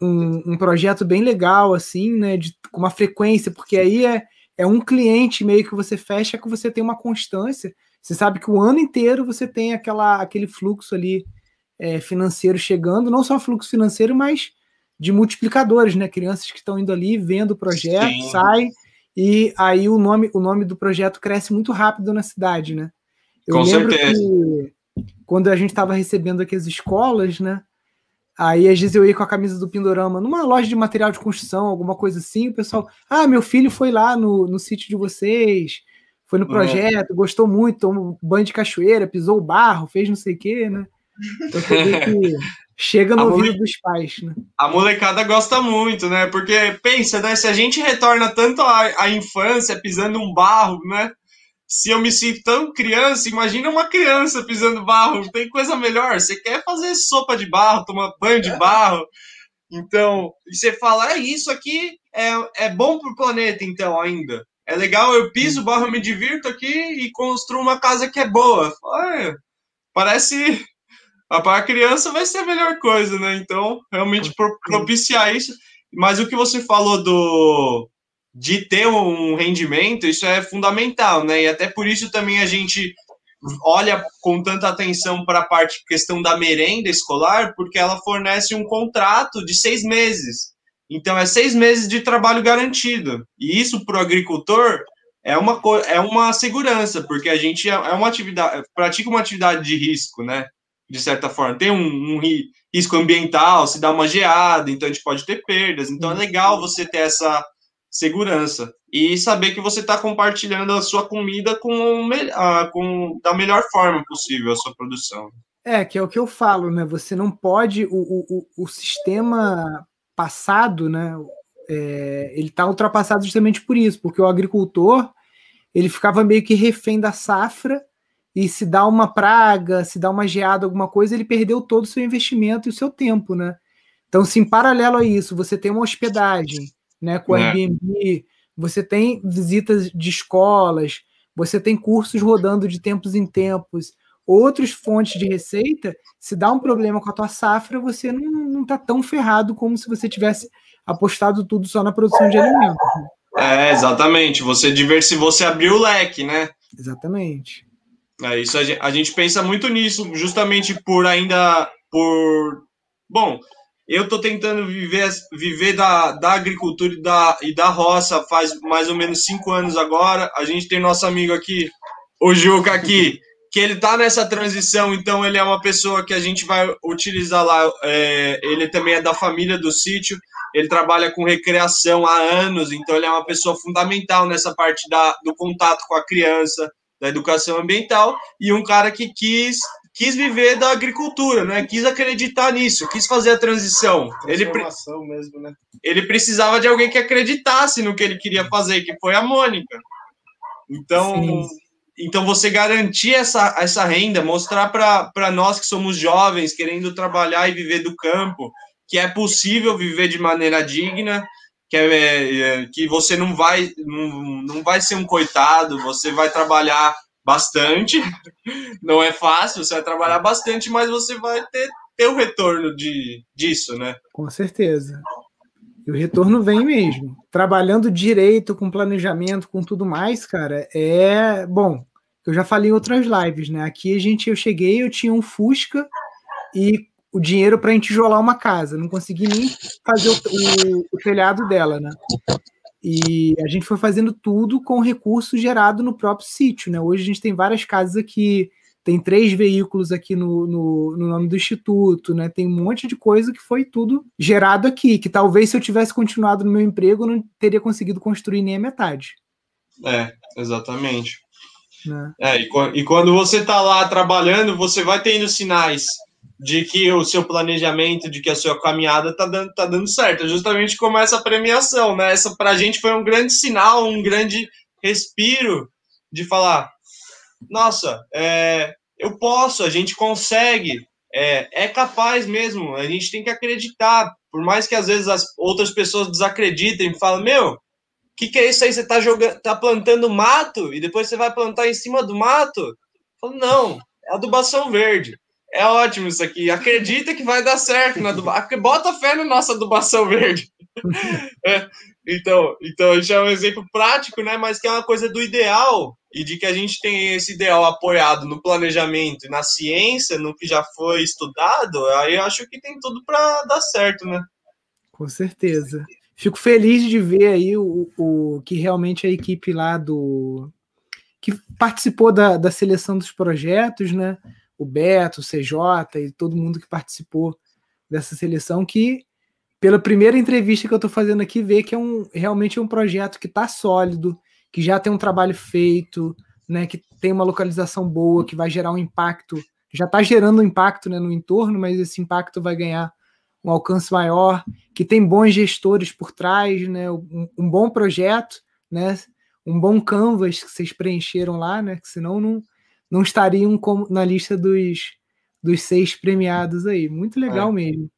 S1: um, um projeto bem legal, assim, né? De, com uma frequência, porque aí é, é um cliente meio que você fecha que você tem uma constância. Você sabe que o ano inteiro você tem aquela, aquele fluxo ali é, financeiro chegando, não só fluxo financeiro, mas de multiplicadores, né? Crianças que estão indo ali, vendo o projeto, Sim. saem, e aí o nome, o nome do projeto cresce muito rápido na cidade, né?
S2: Eu Com lembro certeza.
S1: que quando a gente estava recebendo aqui as escolas, né? Aí às vezes eu ia com a camisa do Pindorama numa loja de material de construção, alguma coisa assim, o pessoal, ah, meu filho foi lá no, no sítio de vocês, foi no projeto, é. gostou muito, tomou banho de cachoeira, pisou o barro, fez não sei o quê, né? Então que *laughs* chega no ouvido mole... dos pais, né?
S2: A molecada gosta muito, né? Porque pensa, né? Se a gente retorna tanto à, à infância pisando um barro, né? Se eu me sinto tão criança, imagina uma criança pisando barro, tem coisa melhor. Você quer fazer sopa de barro, tomar banho de barro. Então, e você fala, é isso aqui é, é bom pro planeta, então, ainda. É legal, eu piso barro, eu me divirto aqui e construo uma casa que é boa. É, parece. Para a criança vai ser a melhor coisa, né? Então, realmente propiciar isso. Mas o que você falou do, de ter um rendimento, isso é fundamental, né? E até por isso também a gente olha com tanta atenção para a parte questão da merenda escolar, porque ela fornece um contrato de seis meses. Então é seis meses de trabalho garantido. E isso para o agricultor é uma, é uma segurança, porque a gente é, é uma atividade, pratica uma atividade de risco, né? De certa forma. Tem um, um risco ambiental, se dá uma geada, então a gente pode ter perdas. Então é legal você ter essa segurança e saber que você está compartilhando a sua comida com, com da melhor forma possível a sua produção.
S1: É, que é o que eu falo, né? Você não pode. O, o, o sistema passado, né? É, ele está ultrapassado justamente por isso, porque o agricultor ele ficava meio que refém da safra e se dá uma praga, se dá uma geada, alguma coisa, ele perdeu todo o seu investimento e o seu tempo, né? Então, se em paralelo a isso você tem uma hospedagem, né, com é. Airbnb, você tem visitas de escolas, você tem cursos rodando de tempos em tempos, outras fontes de receita, se dá um problema com a tua safra, você não, não tá tão ferrado como se você tivesse apostado tudo só na produção de alimentos. Né?
S2: É, exatamente. Você diverse, você abriu o leque, né?
S1: Exatamente.
S2: É isso. A gente, a gente pensa muito nisso, justamente por ainda por bom. Eu estou tentando viver, viver da, da agricultura e da, e da roça faz mais ou menos cinco anos agora. A gente tem nosso amigo aqui, o Juca aqui, que ele está nessa transição, então ele é uma pessoa que a gente vai utilizar lá. É, ele também é da família do sítio, ele trabalha com recreação há anos, então ele é uma pessoa fundamental nessa parte da, do contato com a criança, da educação ambiental, e um cara que quis quis viver da agricultura, né? Quis acreditar nisso, quis fazer a transição. Ele, mesmo, né? ele precisava de alguém que acreditasse no que ele queria fazer, que foi a Mônica. Então, Sim então, você garantir essa, essa renda, mostrar para nós que somos jovens, querendo trabalhar e viver do campo, que é possível viver de maneira digna, que, é, é, que você não vai, não, não vai ser um coitado, você vai trabalhar bastante, *laughs* não é fácil, você vai trabalhar bastante, mas você vai ter, ter o retorno de, disso, né?
S1: Com certeza. E o retorno vem mesmo. Trabalhando direito, com planejamento, com tudo mais, cara, é bom. Eu já falei em outras lives, né? Aqui a gente, eu cheguei, eu tinha um Fusca e o dinheiro para entijolar uma casa. Não consegui nem fazer o, o, o, telhado dela, né? E a gente foi fazendo tudo com recurso gerado no próprio sítio, né? Hoje a gente tem várias casas aqui, tem três veículos aqui no, no, no, nome do instituto, né? Tem um monte de coisa que foi tudo gerado aqui, que talvez se eu tivesse continuado no meu emprego, eu não teria conseguido construir nem a metade.
S2: É, exatamente. Né? É, e, e quando você está lá trabalhando, você vai tendo sinais de que o seu planejamento, de que a sua caminhada está dando, tá dando certo. É justamente como essa premiação, né? Essa para a gente foi um grande sinal, um grande respiro de falar, nossa, é, eu posso, a gente consegue, é, é capaz mesmo, a gente tem que acreditar, por mais que às vezes as outras pessoas desacreditem, e falam, meu, o que, que é isso aí? Você tá jogando, tá plantando mato e depois você vai plantar em cima do mato? falo, não, é adubação verde. É ótimo isso aqui. Acredita que vai dar certo na adubação. Bota fé na nossa adubação verde. *laughs* é, então, então, isso é um exemplo prático, né? Mas que é uma coisa do ideal e de que a gente tem esse ideal apoiado no planejamento e na ciência, no que já foi estudado, aí eu acho que tem tudo para dar certo, né?
S1: Com certeza. Fico feliz de ver aí o, o que realmente a equipe lá do que participou da, da seleção dos projetos, né? O Beto, o CJ e todo mundo que participou dessa seleção, que pela primeira entrevista que eu estou fazendo aqui, vê que é um realmente é um projeto que está sólido, que já tem um trabalho feito, né, que tem uma localização boa, que vai gerar um impacto, já está gerando um impacto né, no entorno, mas esse impacto vai ganhar um alcance maior, que tem bons gestores por trás, né, um, um bom projeto, né, um bom canvas que vocês preencheram lá, né, que senão não, não estariam como, na lista dos, dos seis premiados aí. Muito legal é. mesmo.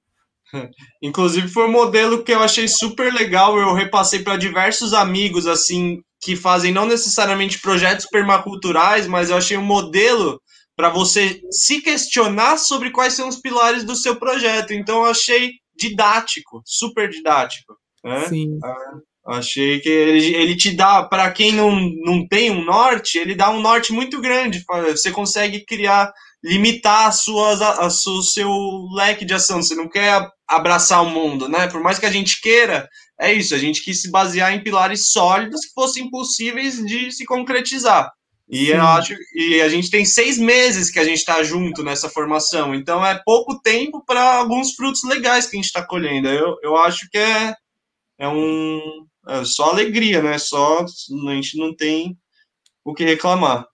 S1: *laughs*
S2: Inclusive foi um modelo que eu achei super legal. Eu repassei para diversos amigos assim que fazem não necessariamente projetos permaculturais, mas eu achei um modelo para você se questionar sobre quais são os pilares do seu projeto. Então eu achei didático, super didático. Né? Sim. Ah, achei que ele, ele te dá, para quem não, não tem um norte, ele dá um norte muito grande. Você consegue criar, limitar as suas, a, a, o seu leque de ação. Você não quer abraçar o mundo, né? Por mais que a gente queira, é isso, a gente quis se basear em pilares sólidos que fossem possíveis de se concretizar. E Sim. eu acho e a gente tem seis meses que a gente está junto nessa formação, então é pouco tempo para alguns frutos legais que a gente está colhendo. Eu, eu acho que é, é um só alegria, né? Só a gente não tem o que reclamar.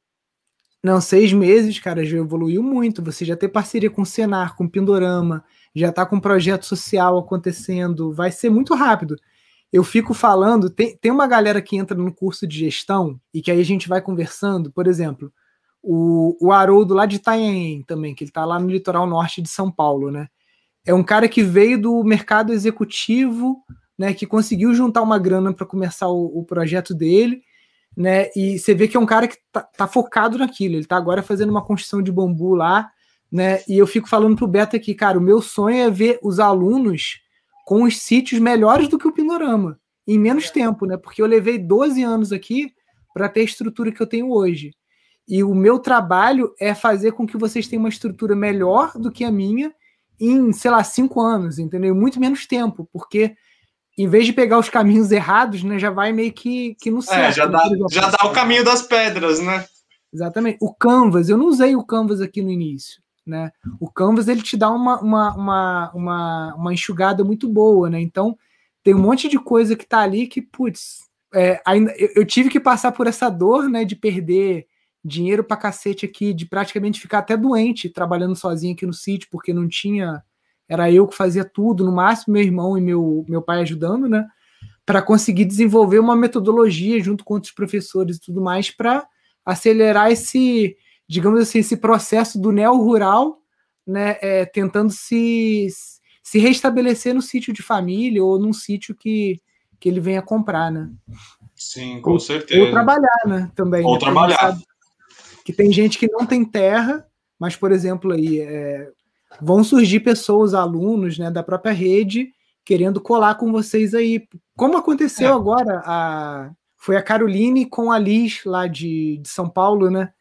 S1: Não, seis meses, cara, já evoluiu muito. Você já tem parceria com o Senar, com o Pindorama, já está com um projeto social acontecendo, vai ser muito rápido. Eu fico falando, tem, tem uma galera que entra no curso de gestão e que aí a gente vai conversando, por exemplo, o, o Haroldo lá de Itanhaém também, que ele está lá no litoral norte de São Paulo, né? É um cara que veio do mercado executivo, né, que conseguiu juntar uma grana para começar o, o, projeto dele, né? E você vê que é um cara que tá, tá focado naquilo. Ele está agora fazendo uma construção de bambu lá, né? E eu fico falando pro Beto aqui, cara, o meu sonho é ver os alunos com os sítios melhores do que o Pindorama, em menos é. tempo, né? Porque eu levei 12 anos aqui para ter a estrutura que eu tenho hoje. E o meu trabalho é fazer com que vocês tenham uma estrutura melhor do que a minha em, sei lá, cinco anos, entendeu? Muito menos tempo, porque em vez de pegar os caminhos errados, né, já vai meio que, que no
S2: certo. É, já dá, já dá o caminho das pedras, né?
S1: Exatamente. O Canvas, eu não usei o Canvas aqui no início. Né? O Canvas ele te dá uma, uma, uma, uma, uma enxugada muito boa, né? Então tem um monte de coisa que tá ali que, putz, é, ainda, eu, eu, tive que passar por essa dor, né, de perder dinheiro pra cacete aqui, de praticamente ficar até doente trabalhando sozinho aqui no sítio, porque não tinha, era eu que fazia tudo, no máximo meu irmão e meu, meu pai ajudando, né, para conseguir desenvolver uma metodologia junto com outros professores e tudo mais para acelerar esse digamos assim, esse processo do neo-rural, né, é, tentando se, se restabelecer no sítio de família ou num sítio que, que ele venha comprar, né?
S2: Sim, com ou, certeza.
S1: Ou trabalhar, né, também.
S2: Ou
S1: né,
S2: trabalhar.
S1: Que tem gente que não tem terra, mas, por exemplo, aí, é, vão surgir pessoas, alunos, né, da própria rede, querendo colar com vocês aí. Como aconteceu é. agora, a, foi a Caroline com a Liz, lá de, de São Paulo, né?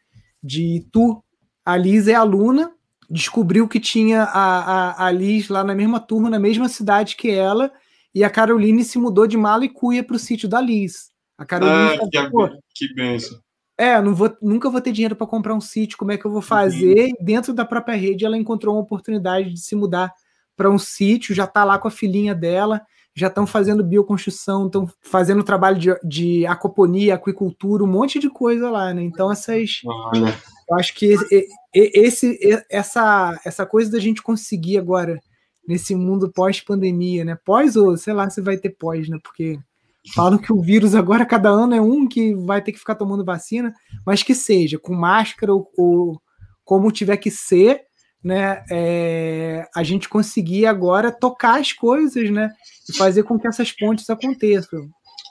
S1: de Itu. A Liz é aluna, descobriu que tinha a, a, a Liz lá na mesma turma, na mesma cidade que ela, e a Caroline se mudou de mala e cuia para o sítio da Liz. A Caroline
S2: ah, falou, que, que benção.
S1: É, não vou, nunca vou ter dinheiro para comprar um sítio, como é que eu vou fazer? Uhum. Dentro da própria rede, ela encontrou uma oportunidade de se mudar para um sítio, já está lá com a filhinha dela, já estão fazendo bioconstrução, estão fazendo trabalho de, de aquaponia, aquicultura, um monte de coisa lá, né? Então essas, Olha. eu acho que esse, essa, essa coisa da gente conseguir agora nesse mundo pós-pandemia, né? Pós ou sei lá se vai ter pós, né? Porque falam que o vírus agora cada ano é um que vai ter que ficar tomando vacina, mas que seja com máscara ou, ou como tiver que ser, né, é, a gente conseguir agora tocar as coisas, né, e fazer com que essas pontes aconteçam.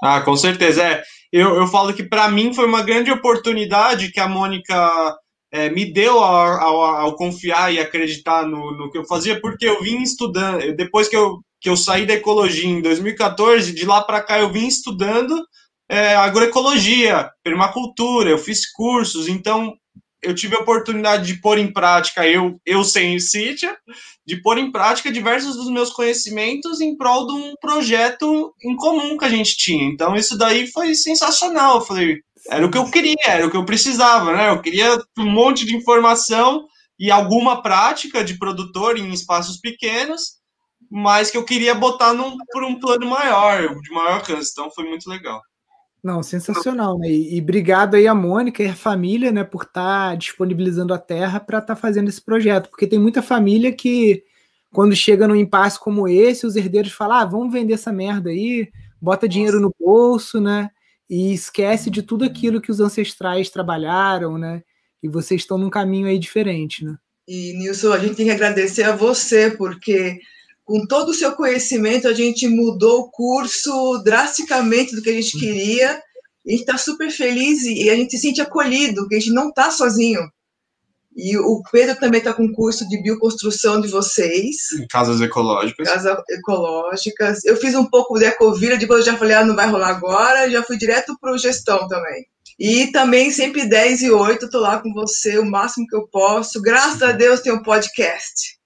S2: Ah, com certeza. É, eu, eu falo que para mim foi uma grande oportunidade que a Mônica é, me deu ao, ao, ao, confiar e acreditar no, no que eu fazia, porque eu vim estudando, depois que eu, que eu saí da ecologia em 2014, de lá para cá eu vim estudando é, agroecologia, permacultura, eu fiz cursos, então eu tive a oportunidade de pôr em prática, eu, eu sem sítio, de pôr em prática diversos dos meus conhecimentos em prol de um projeto em comum que a gente tinha. Então, isso daí foi sensacional. Eu falei, era o que eu queria, era o que eu precisava, né? Eu queria um monte de informação e alguma prática de produtor em espaços pequenos, mas que eu queria botar num, por um plano maior, de maior alcance. Então, foi muito legal.
S1: Não, sensacional, né? E, e obrigado aí a Mônica e a família, né, por estar tá disponibilizando a terra para estar tá fazendo esse projeto, porque tem muita família que quando chega num impasse como esse, os herdeiros falam: "Ah, vamos vender essa merda aí, bota dinheiro no bolso, né? E esquece de tudo aquilo que os ancestrais trabalharam, né? E vocês estão num caminho aí diferente, né?
S3: E Nilson, a gente tem que agradecer a você porque com todo o seu conhecimento, a gente mudou o curso drasticamente do que a gente uhum. queria. A gente está super feliz e a gente se sente acolhido, que a gente não está sozinho. E o Pedro também está com o curso de bioconstrução de vocês.
S2: Casas ecológicas.
S3: Casas ecológicas. Eu fiz um pouco de ecovira, depois eu já falei, ah, não vai rolar agora, já fui direto para o gestão também. E também sempre 10 e 8, estou lá com você o máximo que eu posso. Graças a Deus tem um podcast.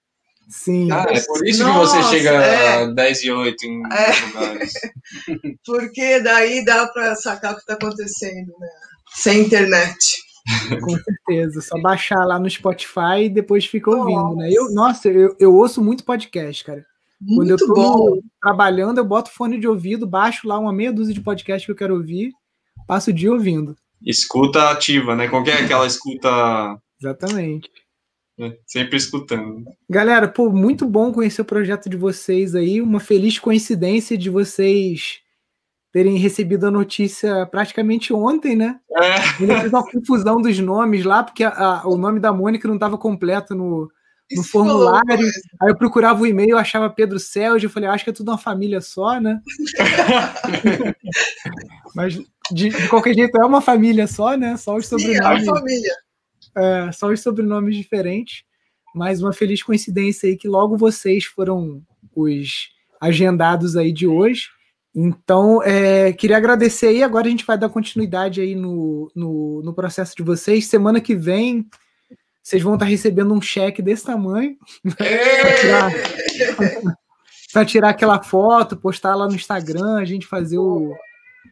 S1: Sim.
S2: Ah, é por isso
S3: Nossa,
S2: que você chega
S3: é.
S2: a 10 e 8 em
S3: É.
S2: lugares. *laughs*
S3: Porque daí dá pra sacar o que tá acontecendo, né? Sem internet. *laughs*
S1: Com certeza. Só baixar lá no Spotify e depois fica ouvindo, né? Eu, nossa, eu, eu ouço muito podcast, cara. Quando eu
S3: Muito
S1: tô
S3: bom.
S1: trabalhando, eu boto fone de ouvido, baixo lá uma meia dúzia de podcast que eu quero ouvir, passo o dia ouvindo.
S2: Escuta ativa, né? Qualquer aquela escuta,
S1: Exatamente.
S2: Né? sempre escutando.
S1: Galera, pô, muito bom conhecer o projeto de vocês aí. Uma feliz coincidência de vocês terem recebido a notícia praticamente ontem, né?
S2: É,
S1: Eu fiz uma confusão dos nomes lá, porque a- a- o nome da Mônica não estava completo no, no formulário.
S3: falou,
S1: Aí eu procurava o e-mail, achava Pedro Celso, eu falei, acho que é tudo uma família só, né? *laughs* Mas de, de qualquer jeito é uma família só, né? Só os
S3: Sim, é
S1: sobrenomes,
S3: a família.
S1: É, só os sobrenomes diferentes. Mas uma feliz coincidência aí que logo vocês foram os agendados aí de hoje. Então, é, queria agradecer aí. Agora a gente vai dar continuidade aí no, no, no processo de vocês. Semana que vem, vocês vão estar recebendo um cheque desse tamanho para tirar, *laughs* pra tirar aquela foto, postar lá no Instagram, a gente fazer o,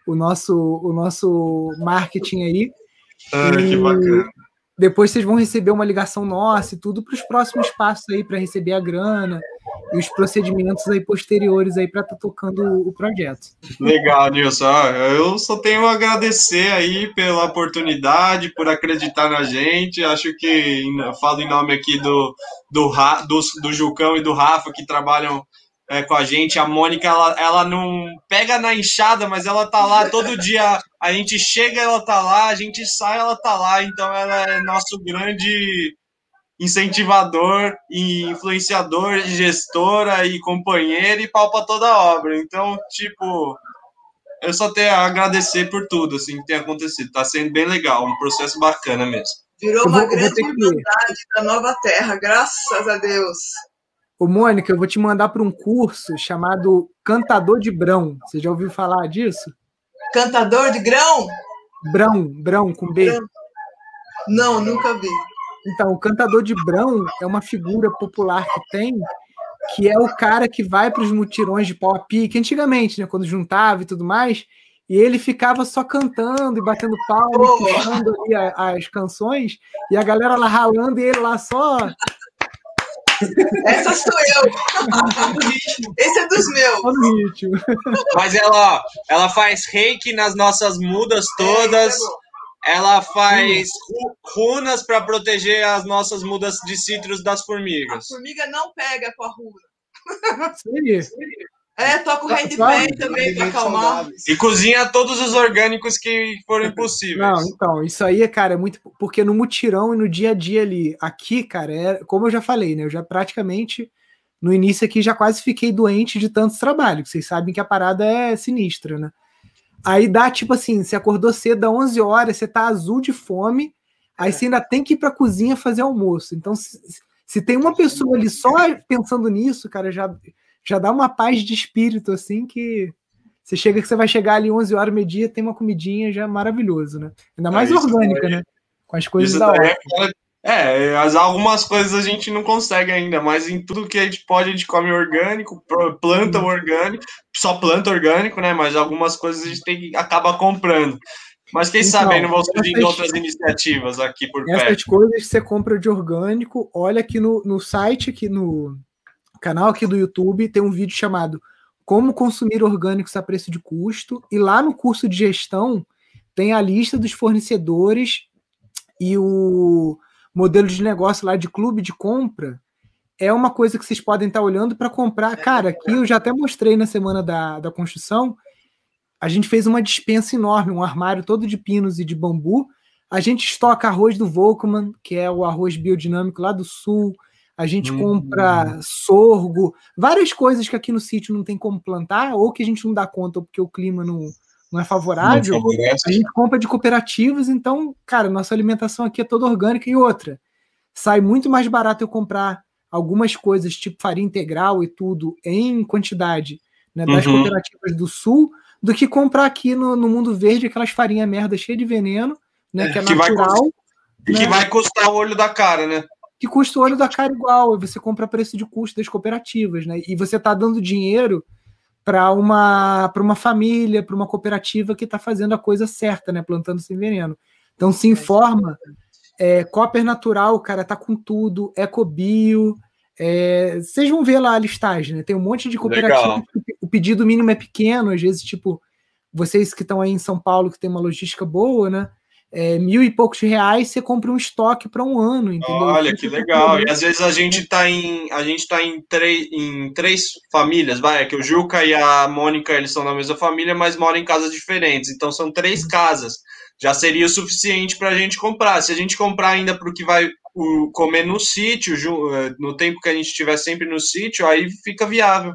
S1: o, nosso, o nosso marketing aí.
S2: Ah, que
S1: E
S2: bacana.
S1: Depois vocês vão receber uma ligação nossa e tudo para os próximos passos aí para receber a grana e os procedimentos aí posteriores aí para estar tocando o projeto.
S2: Legal, Nilson. Ah, Eu só tenho a agradecer aí pela oportunidade, por acreditar na gente. Acho que falo em nome aqui do, do, do, do Jucão e do Rafa que trabalham é, com a gente. A Mônica, ela, ela não pega na enxada, mas ela tá lá todo dia. A gente chega, ela tá lá, a gente sai, ela tá lá. Então ela é nosso grande incentivador e influenciador, e gestora e companheira e pau pra toda a obra. Então, tipo, eu só tenho a agradecer por tudo assim que tem acontecido. Tá sendo bem legal, um processo bacana mesmo.
S3: Virou uma
S1: vou-
S3: grande
S1: que-
S3: irmandade da nova terra, graças a Deus.
S1: Ô, Mônica, eu vou te mandar para um curso chamado Cantador de Brão. Você já ouviu falar disso?
S3: Cantador de grão?
S1: Brão, Brão com B.
S3: Brão. Não, nunca vi.
S1: Então, o cantador de Brão é uma figura popular que tem, que é o cara que vai para os mutirões de pau a pique, antigamente, né, quando juntava e tudo mais, e ele ficava só cantando e batendo palma, e puxando ali as canções, e a galera lá ralando e ele lá só.
S3: Essa sou eu. Esse é dos meus.
S2: Mas ela, ela faz reiki nas nossas mudas todas. Ela faz ru- runas para proteger as nossas mudas de citros das
S3: A
S2: formigas.
S3: formiga não pega com a rua.
S1: Isso aí.
S3: É, toca o
S1: Só-
S3: handpan
S1: só-
S3: também para acalmar.
S2: E cozinha todos os orgânicos que forem possíveis.
S1: Não, então, isso aí, cara, é muito. Porque no mutirão e no dia a dia ali, aqui, cara, é, como eu já falei, né? Eu já praticamente, no início aqui, já quase fiquei doente de tantos trabalhos. Vocês sabem que a parada é sinistra, né? Aí dá tipo assim: você acordou cedo, dá 11 horas, você tá azul de fome, aí você ainda tem que ir pra cozinha fazer almoço. Então, se, se tem uma pessoa ali só pensando nisso, cara, já, já dá uma paz de espírito, assim, que. Você chega que você vai chegar ali 11 horas, meio-dia, tem uma comidinha já maravilhoso, né? Ainda mais
S2: É,
S1: orgânica,
S2: daí-
S1: né? Com as coisas da hora.
S2: é, é, as- algumas coisas a gente não consegue ainda, mas em tudo que a gente pode, a gente come orgânico, planta o orgânico, só planta orgânico, né? Mas algumas coisas a gente tem que acaba comprando. Mas quem
S1: Então,
S2: sabe aí não vão surgindo
S1: essas-
S2: outras iniciativas aqui por perto.
S1: Essas coisas você compra de orgânico, olha aqui no, no site, aqui no canal aqui do YouTube, tem um vídeo chamado Como consumir orgânicos a preço de custo, e lá no curso de gestão tem a lista dos fornecedores e o modelo de negócio lá de clube de compra. É uma coisa que vocês podem estar olhando para comprar. Cara, aqui eu já até mostrei na semana da, da construção. A gente fez uma dispensa enorme, um armário todo de pinos e de bambu. A gente estoca arroz do Volkman, que é o arroz biodinâmico lá do sul. A gente
S2: Hum.
S1: compra sorgo, várias coisas que aqui no sítio não tem como plantar, ou que a gente não dá conta, ou porque o clima não, não é favorável.
S2: Não.
S1: A gente compra de cooperativas, então, cara, nossa alimentação aqui é toda orgânica e outra. Sai muito mais barato eu comprar algumas coisas, tipo farinha integral e tudo, em quantidade né, das
S2: Uhum.
S1: cooperativas do sul, do que comprar aqui no, no mundo verde aquelas farinhas merda cheias de veneno, né,
S2: É,
S1: que é
S2: que vai
S1: natural,
S2: E que
S1: né?
S2: vai custar o olho da cara, né?
S1: Que custa o olho da cara igual, você compra a preço de custo das cooperativas, né? E você está dando dinheiro para uma, uma família, para uma cooperativa que está fazendo a coisa certa, né? Plantando sem veneno. Então se informa. É, Copper Natural, cara, tá com tudo, Ecobio. É, vocês vão ver lá a listagem, né? Tem um monte de cooperativas. O pedido mínimo é pequeno, às vezes, tipo, vocês que estão aí em São Paulo, que tem uma logística boa, né? É, mil e poucos reais, você compra um estoque para um ano, entendeu?
S2: Olha que legal. E às vezes a gente está em a gente tá em, três em três famílias, vai, é que o Juca e a Mônica, eles são da mesma família, mas moram em casas diferentes. Então são três casas. Já seria o suficiente para a gente comprar. Se a gente comprar ainda para o que vai comer no sítio, é, no tempo que a gente estiver sempre no sítio, aí fica viável.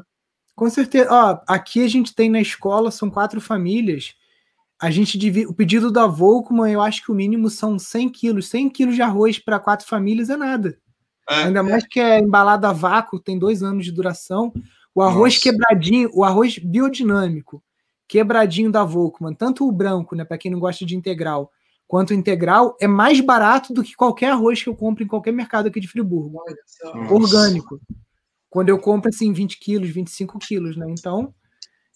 S1: Com certeza. Ó, aqui a gente tem na escola, são quatro famílias a gente divide, o pedido da Volkman, eu acho que o mínimo são 100 quilos. 100 quilos de arroz para quatro famílias é nada. É, Ainda mais que é embalado a vácuo, tem dois anos de duração. O arroz Nossa. quebradinho, o arroz biodinâmico, quebradinho da Volkman, tanto o branco, né, para quem não gosta de integral, quanto o integral, é mais barato do que qualquer arroz que eu compro em qualquer mercado aqui de Friburgo. Nossa. Orgânico. Quando eu compro assim 20 quilos, 25 quilos, né? Então,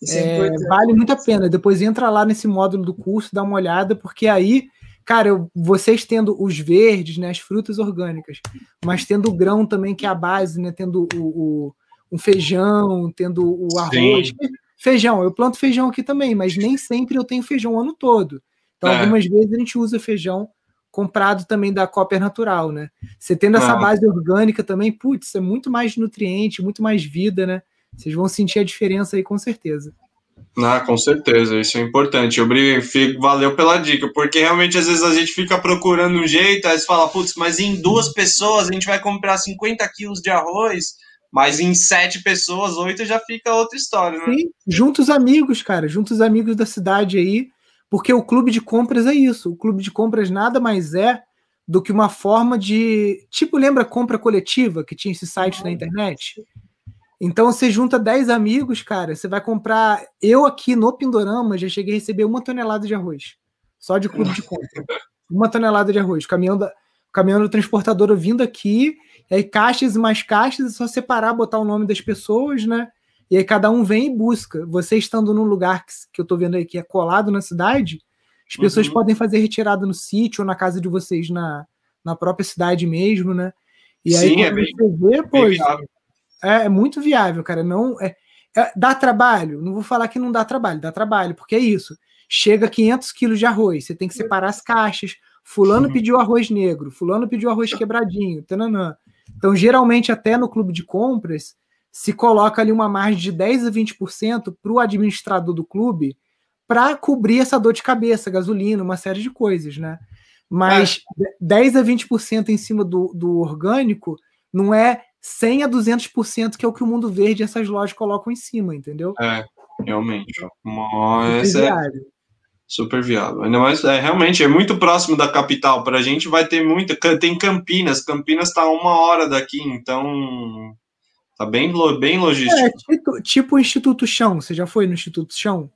S1: é, é vale muito a pena. Depois entra lá nesse módulo do curso, dá uma olhada, porque aí, cara, eu, vocês tendo os verdes, né, as frutas orgânicas, mas tendo o grão também, que é a base, né, tendo o, o um feijão, tendo o arroz. Sim. Feijão, eu planto feijão aqui também, mas nem sempre eu tenho feijão o ano todo. Então, é. algumas vezes a gente usa feijão comprado também da Copper Natural, né? Você tendo essa base orgânica também, putz, é muito mais nutriente, muito mais vida, né? Vocês vão sentir a diferença aí com certeza.
S2: Ah, com certeza, isso é importante. Eu fico, valeu pela dica, porque realmente às vezes a gente fica procurando um jeito, aí você fala, putz, mas em duas pessoas a gente vai comprar 50 quilos de arroz, mas em sete pessoas, oito já fica outra história, né? Sim,
S1: junta os amigos, cara, junta os amigos da cidade aí, porque o clube de compras é isso. O clube de compras nada mais é do que uma forma de. Tipo, lembra compra coletiva que tinha esse site na internet? Então você junta 10 amigos, cara, você vai comprar. Eu aqui no Pindorama já cheguei a receber uma tonelada de arroz. Só de clube de compra. *laughs* Uma tonelada de arroz. Caminhão, da, o caminhão do transportador vindo aqui, aí caixas e mais caixas, é só separar, botar o nome das pessoas, né? E aí cada um vem e busca. Você estando num lugar que, que eu tô vendo aí que é colado na cidade, as pessoas uhum. podem fazer retirada no sítio ou na casa de vocês na, na própria cidade mesmo, né? E aí Sim, é bem, vê, pô, é, é muito viável, cara. Não é, é, dá trabalho. Não vou falar que não dá trabalho, dá trabalho, porque é isso. Chega 500 quilos de arroz, você tem que separar as caixas. Fulano uhum. pediu arroz negro, fulano pediu arroz quebradinho, tananã. Então, geralmente, até no clube de compras, se coloca ali uma margem de 10 a 20% para o administrador do clube para cobrir essa dor de cabeça, gasolina, uma série de coisas, né? Mas é. 10 a 20% em cima do, do orgânico não é 100 a 200%, que é o que o mundo verde e essas lojas colocam em cima, entendeu?
S2: É, realmente. Mas é super viável. Ainda mais, é, realmente, é muito próximo da capital. Para a gente vai ter muita. Tem Campinas. Campinas está uma hora daqui, então. Tá bem, bem logístico. É,
S1: tipo, tipo o Instituto Chão. Você já foi no Instituto Chão?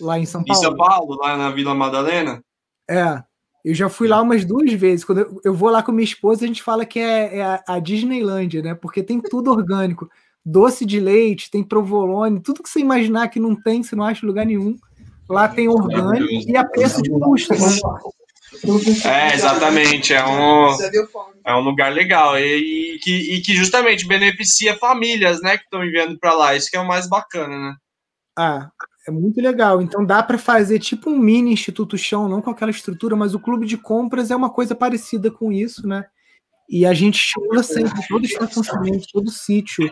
S1: Lá em São Paulo?
S2: Em São Paulo, lá na Vila Madalena?
S1: É. Eu já fui lá umas duas vezes. Quando eu, eu vou lá com minha esposa, a gente fala que é, é a, a Disneylandia, né? Porque tem tudo orgânico. Doce de leite, tem provolone, tudo que você imaginar que não tem, você não acha lugar nenhum. Lá tem orgânico e a preço de custo. Né?
S2: É, exatamente. É um, é um lugar legal e, e, que, e que justamente beneficia famílias, né, que estão enviando para lá. Isso que é o mais bacana, né?
S1: Ah, é muito legal. Então dá para fazer tipo um mini Instituto Chão, não com aquela estrutura, mas o clube de compras é uma coisa parecida com isso, né? E a gente estimula sempre todo estacionamento, todo sítio,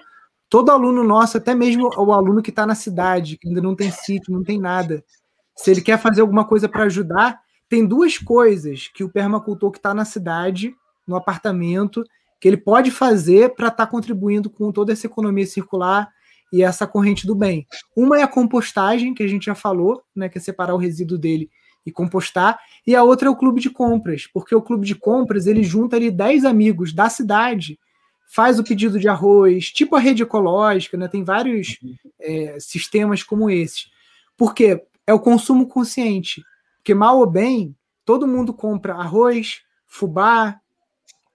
S1: todo aluno nosso, até mesmo o aluno que está na cidade, que ainda não tem sítio, não tem nada. Se ele quer fazer alguma coisa para ajudar, tem duas coisas que o permacultor que está na cidade, no apartamento, que ele pode fazer para estar tá contribuindo com toda essa economia circular e essa corrente do bem. Uma é a compostagem, que a gente já falou, né, que é separar o resíduo dele e compostar, e a outra é o clube de compras, porque o clube de compras ele junta ali 10 amigos da cidade, faz o pedido de arroz, tipo a rede ecológica, né, tem vários é, sistemas como esses. Porque é o consumo consciente, porque mal ou bem, todo mundo compra arroz, fubá,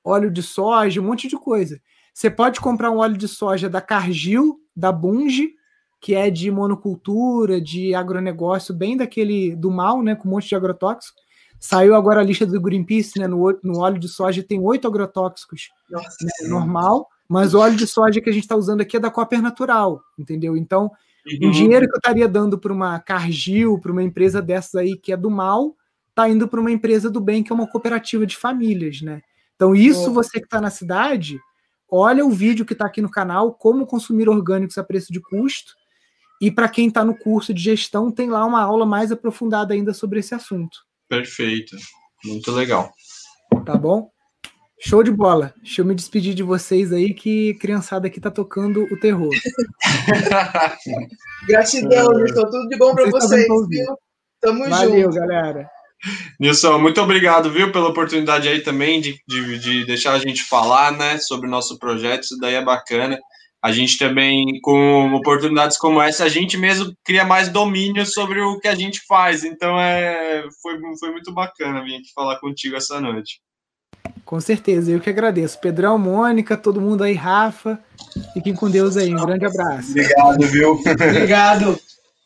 S1: óleo de soja, um monte de coisa. Você pode comprar um óleo de soja da Cargill, da Bunge, que é de monocultura, de agronegócio, bem daquele do mal, né, com um monte de agrotóxico. Saiu agora a lista do Greenpeace, né, no, no óleo de soja tem oito agrotóxicos né, normal, mas o óleo de soja que a gente está usando aqui é da Copper Natural, entendeu? Então, uhum. o dinheiro que eu estaria dando para uma Cargill, para uma empresa dessas aí que é do mal, está indo para uma empresa do bem, que é uma cooperativa de famílias, né? Então, isso oh. você que está na cidade, olha o vídeo que está aqui no canal, como consumir orgânicos a preço de custo, e para quem está no curso de gestão, tem lá uma aula mais aprofundada ainda sobre esse assunto.
S2: Perfeito. Muito legal.
S1: Tá bom? Show de bola. Deixa eu me despedir de vocês aí, que criançada aqui tá tocando o terror. *laughs*
S3: Gratidão, Nilson. Tudo de bom para vocês, viu?
S1: Tamo Valeu, junto. galera.
S2: Nilson, muito obrigado, viu, pela oportunidade aí também de, de, de deixar a gente falar, né, sobre o nosso projeto. Isso daí é bacana a gente também, com oportunidades como essa, a gente mesmo cria mais domínio sobre o que a gente faz. Então, é, foi, foi muito bacana vir aqui falar contigo essa noite.
S1: Com certeza, eu que agradeço. Pedrão, Mônica, todo mundo aí, Rafa. Fiquem com Deus aí. Um grande abraço.
S2: Obrigado, viu?
S3: Obrigado.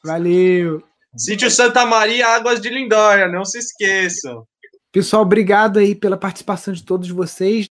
S1: Valeu.
S2: Sítio Santa Maria, Águas de Lindóia, não se esqueçam.
S1: Pessoal, obrigado aí pela participação de todos vocês.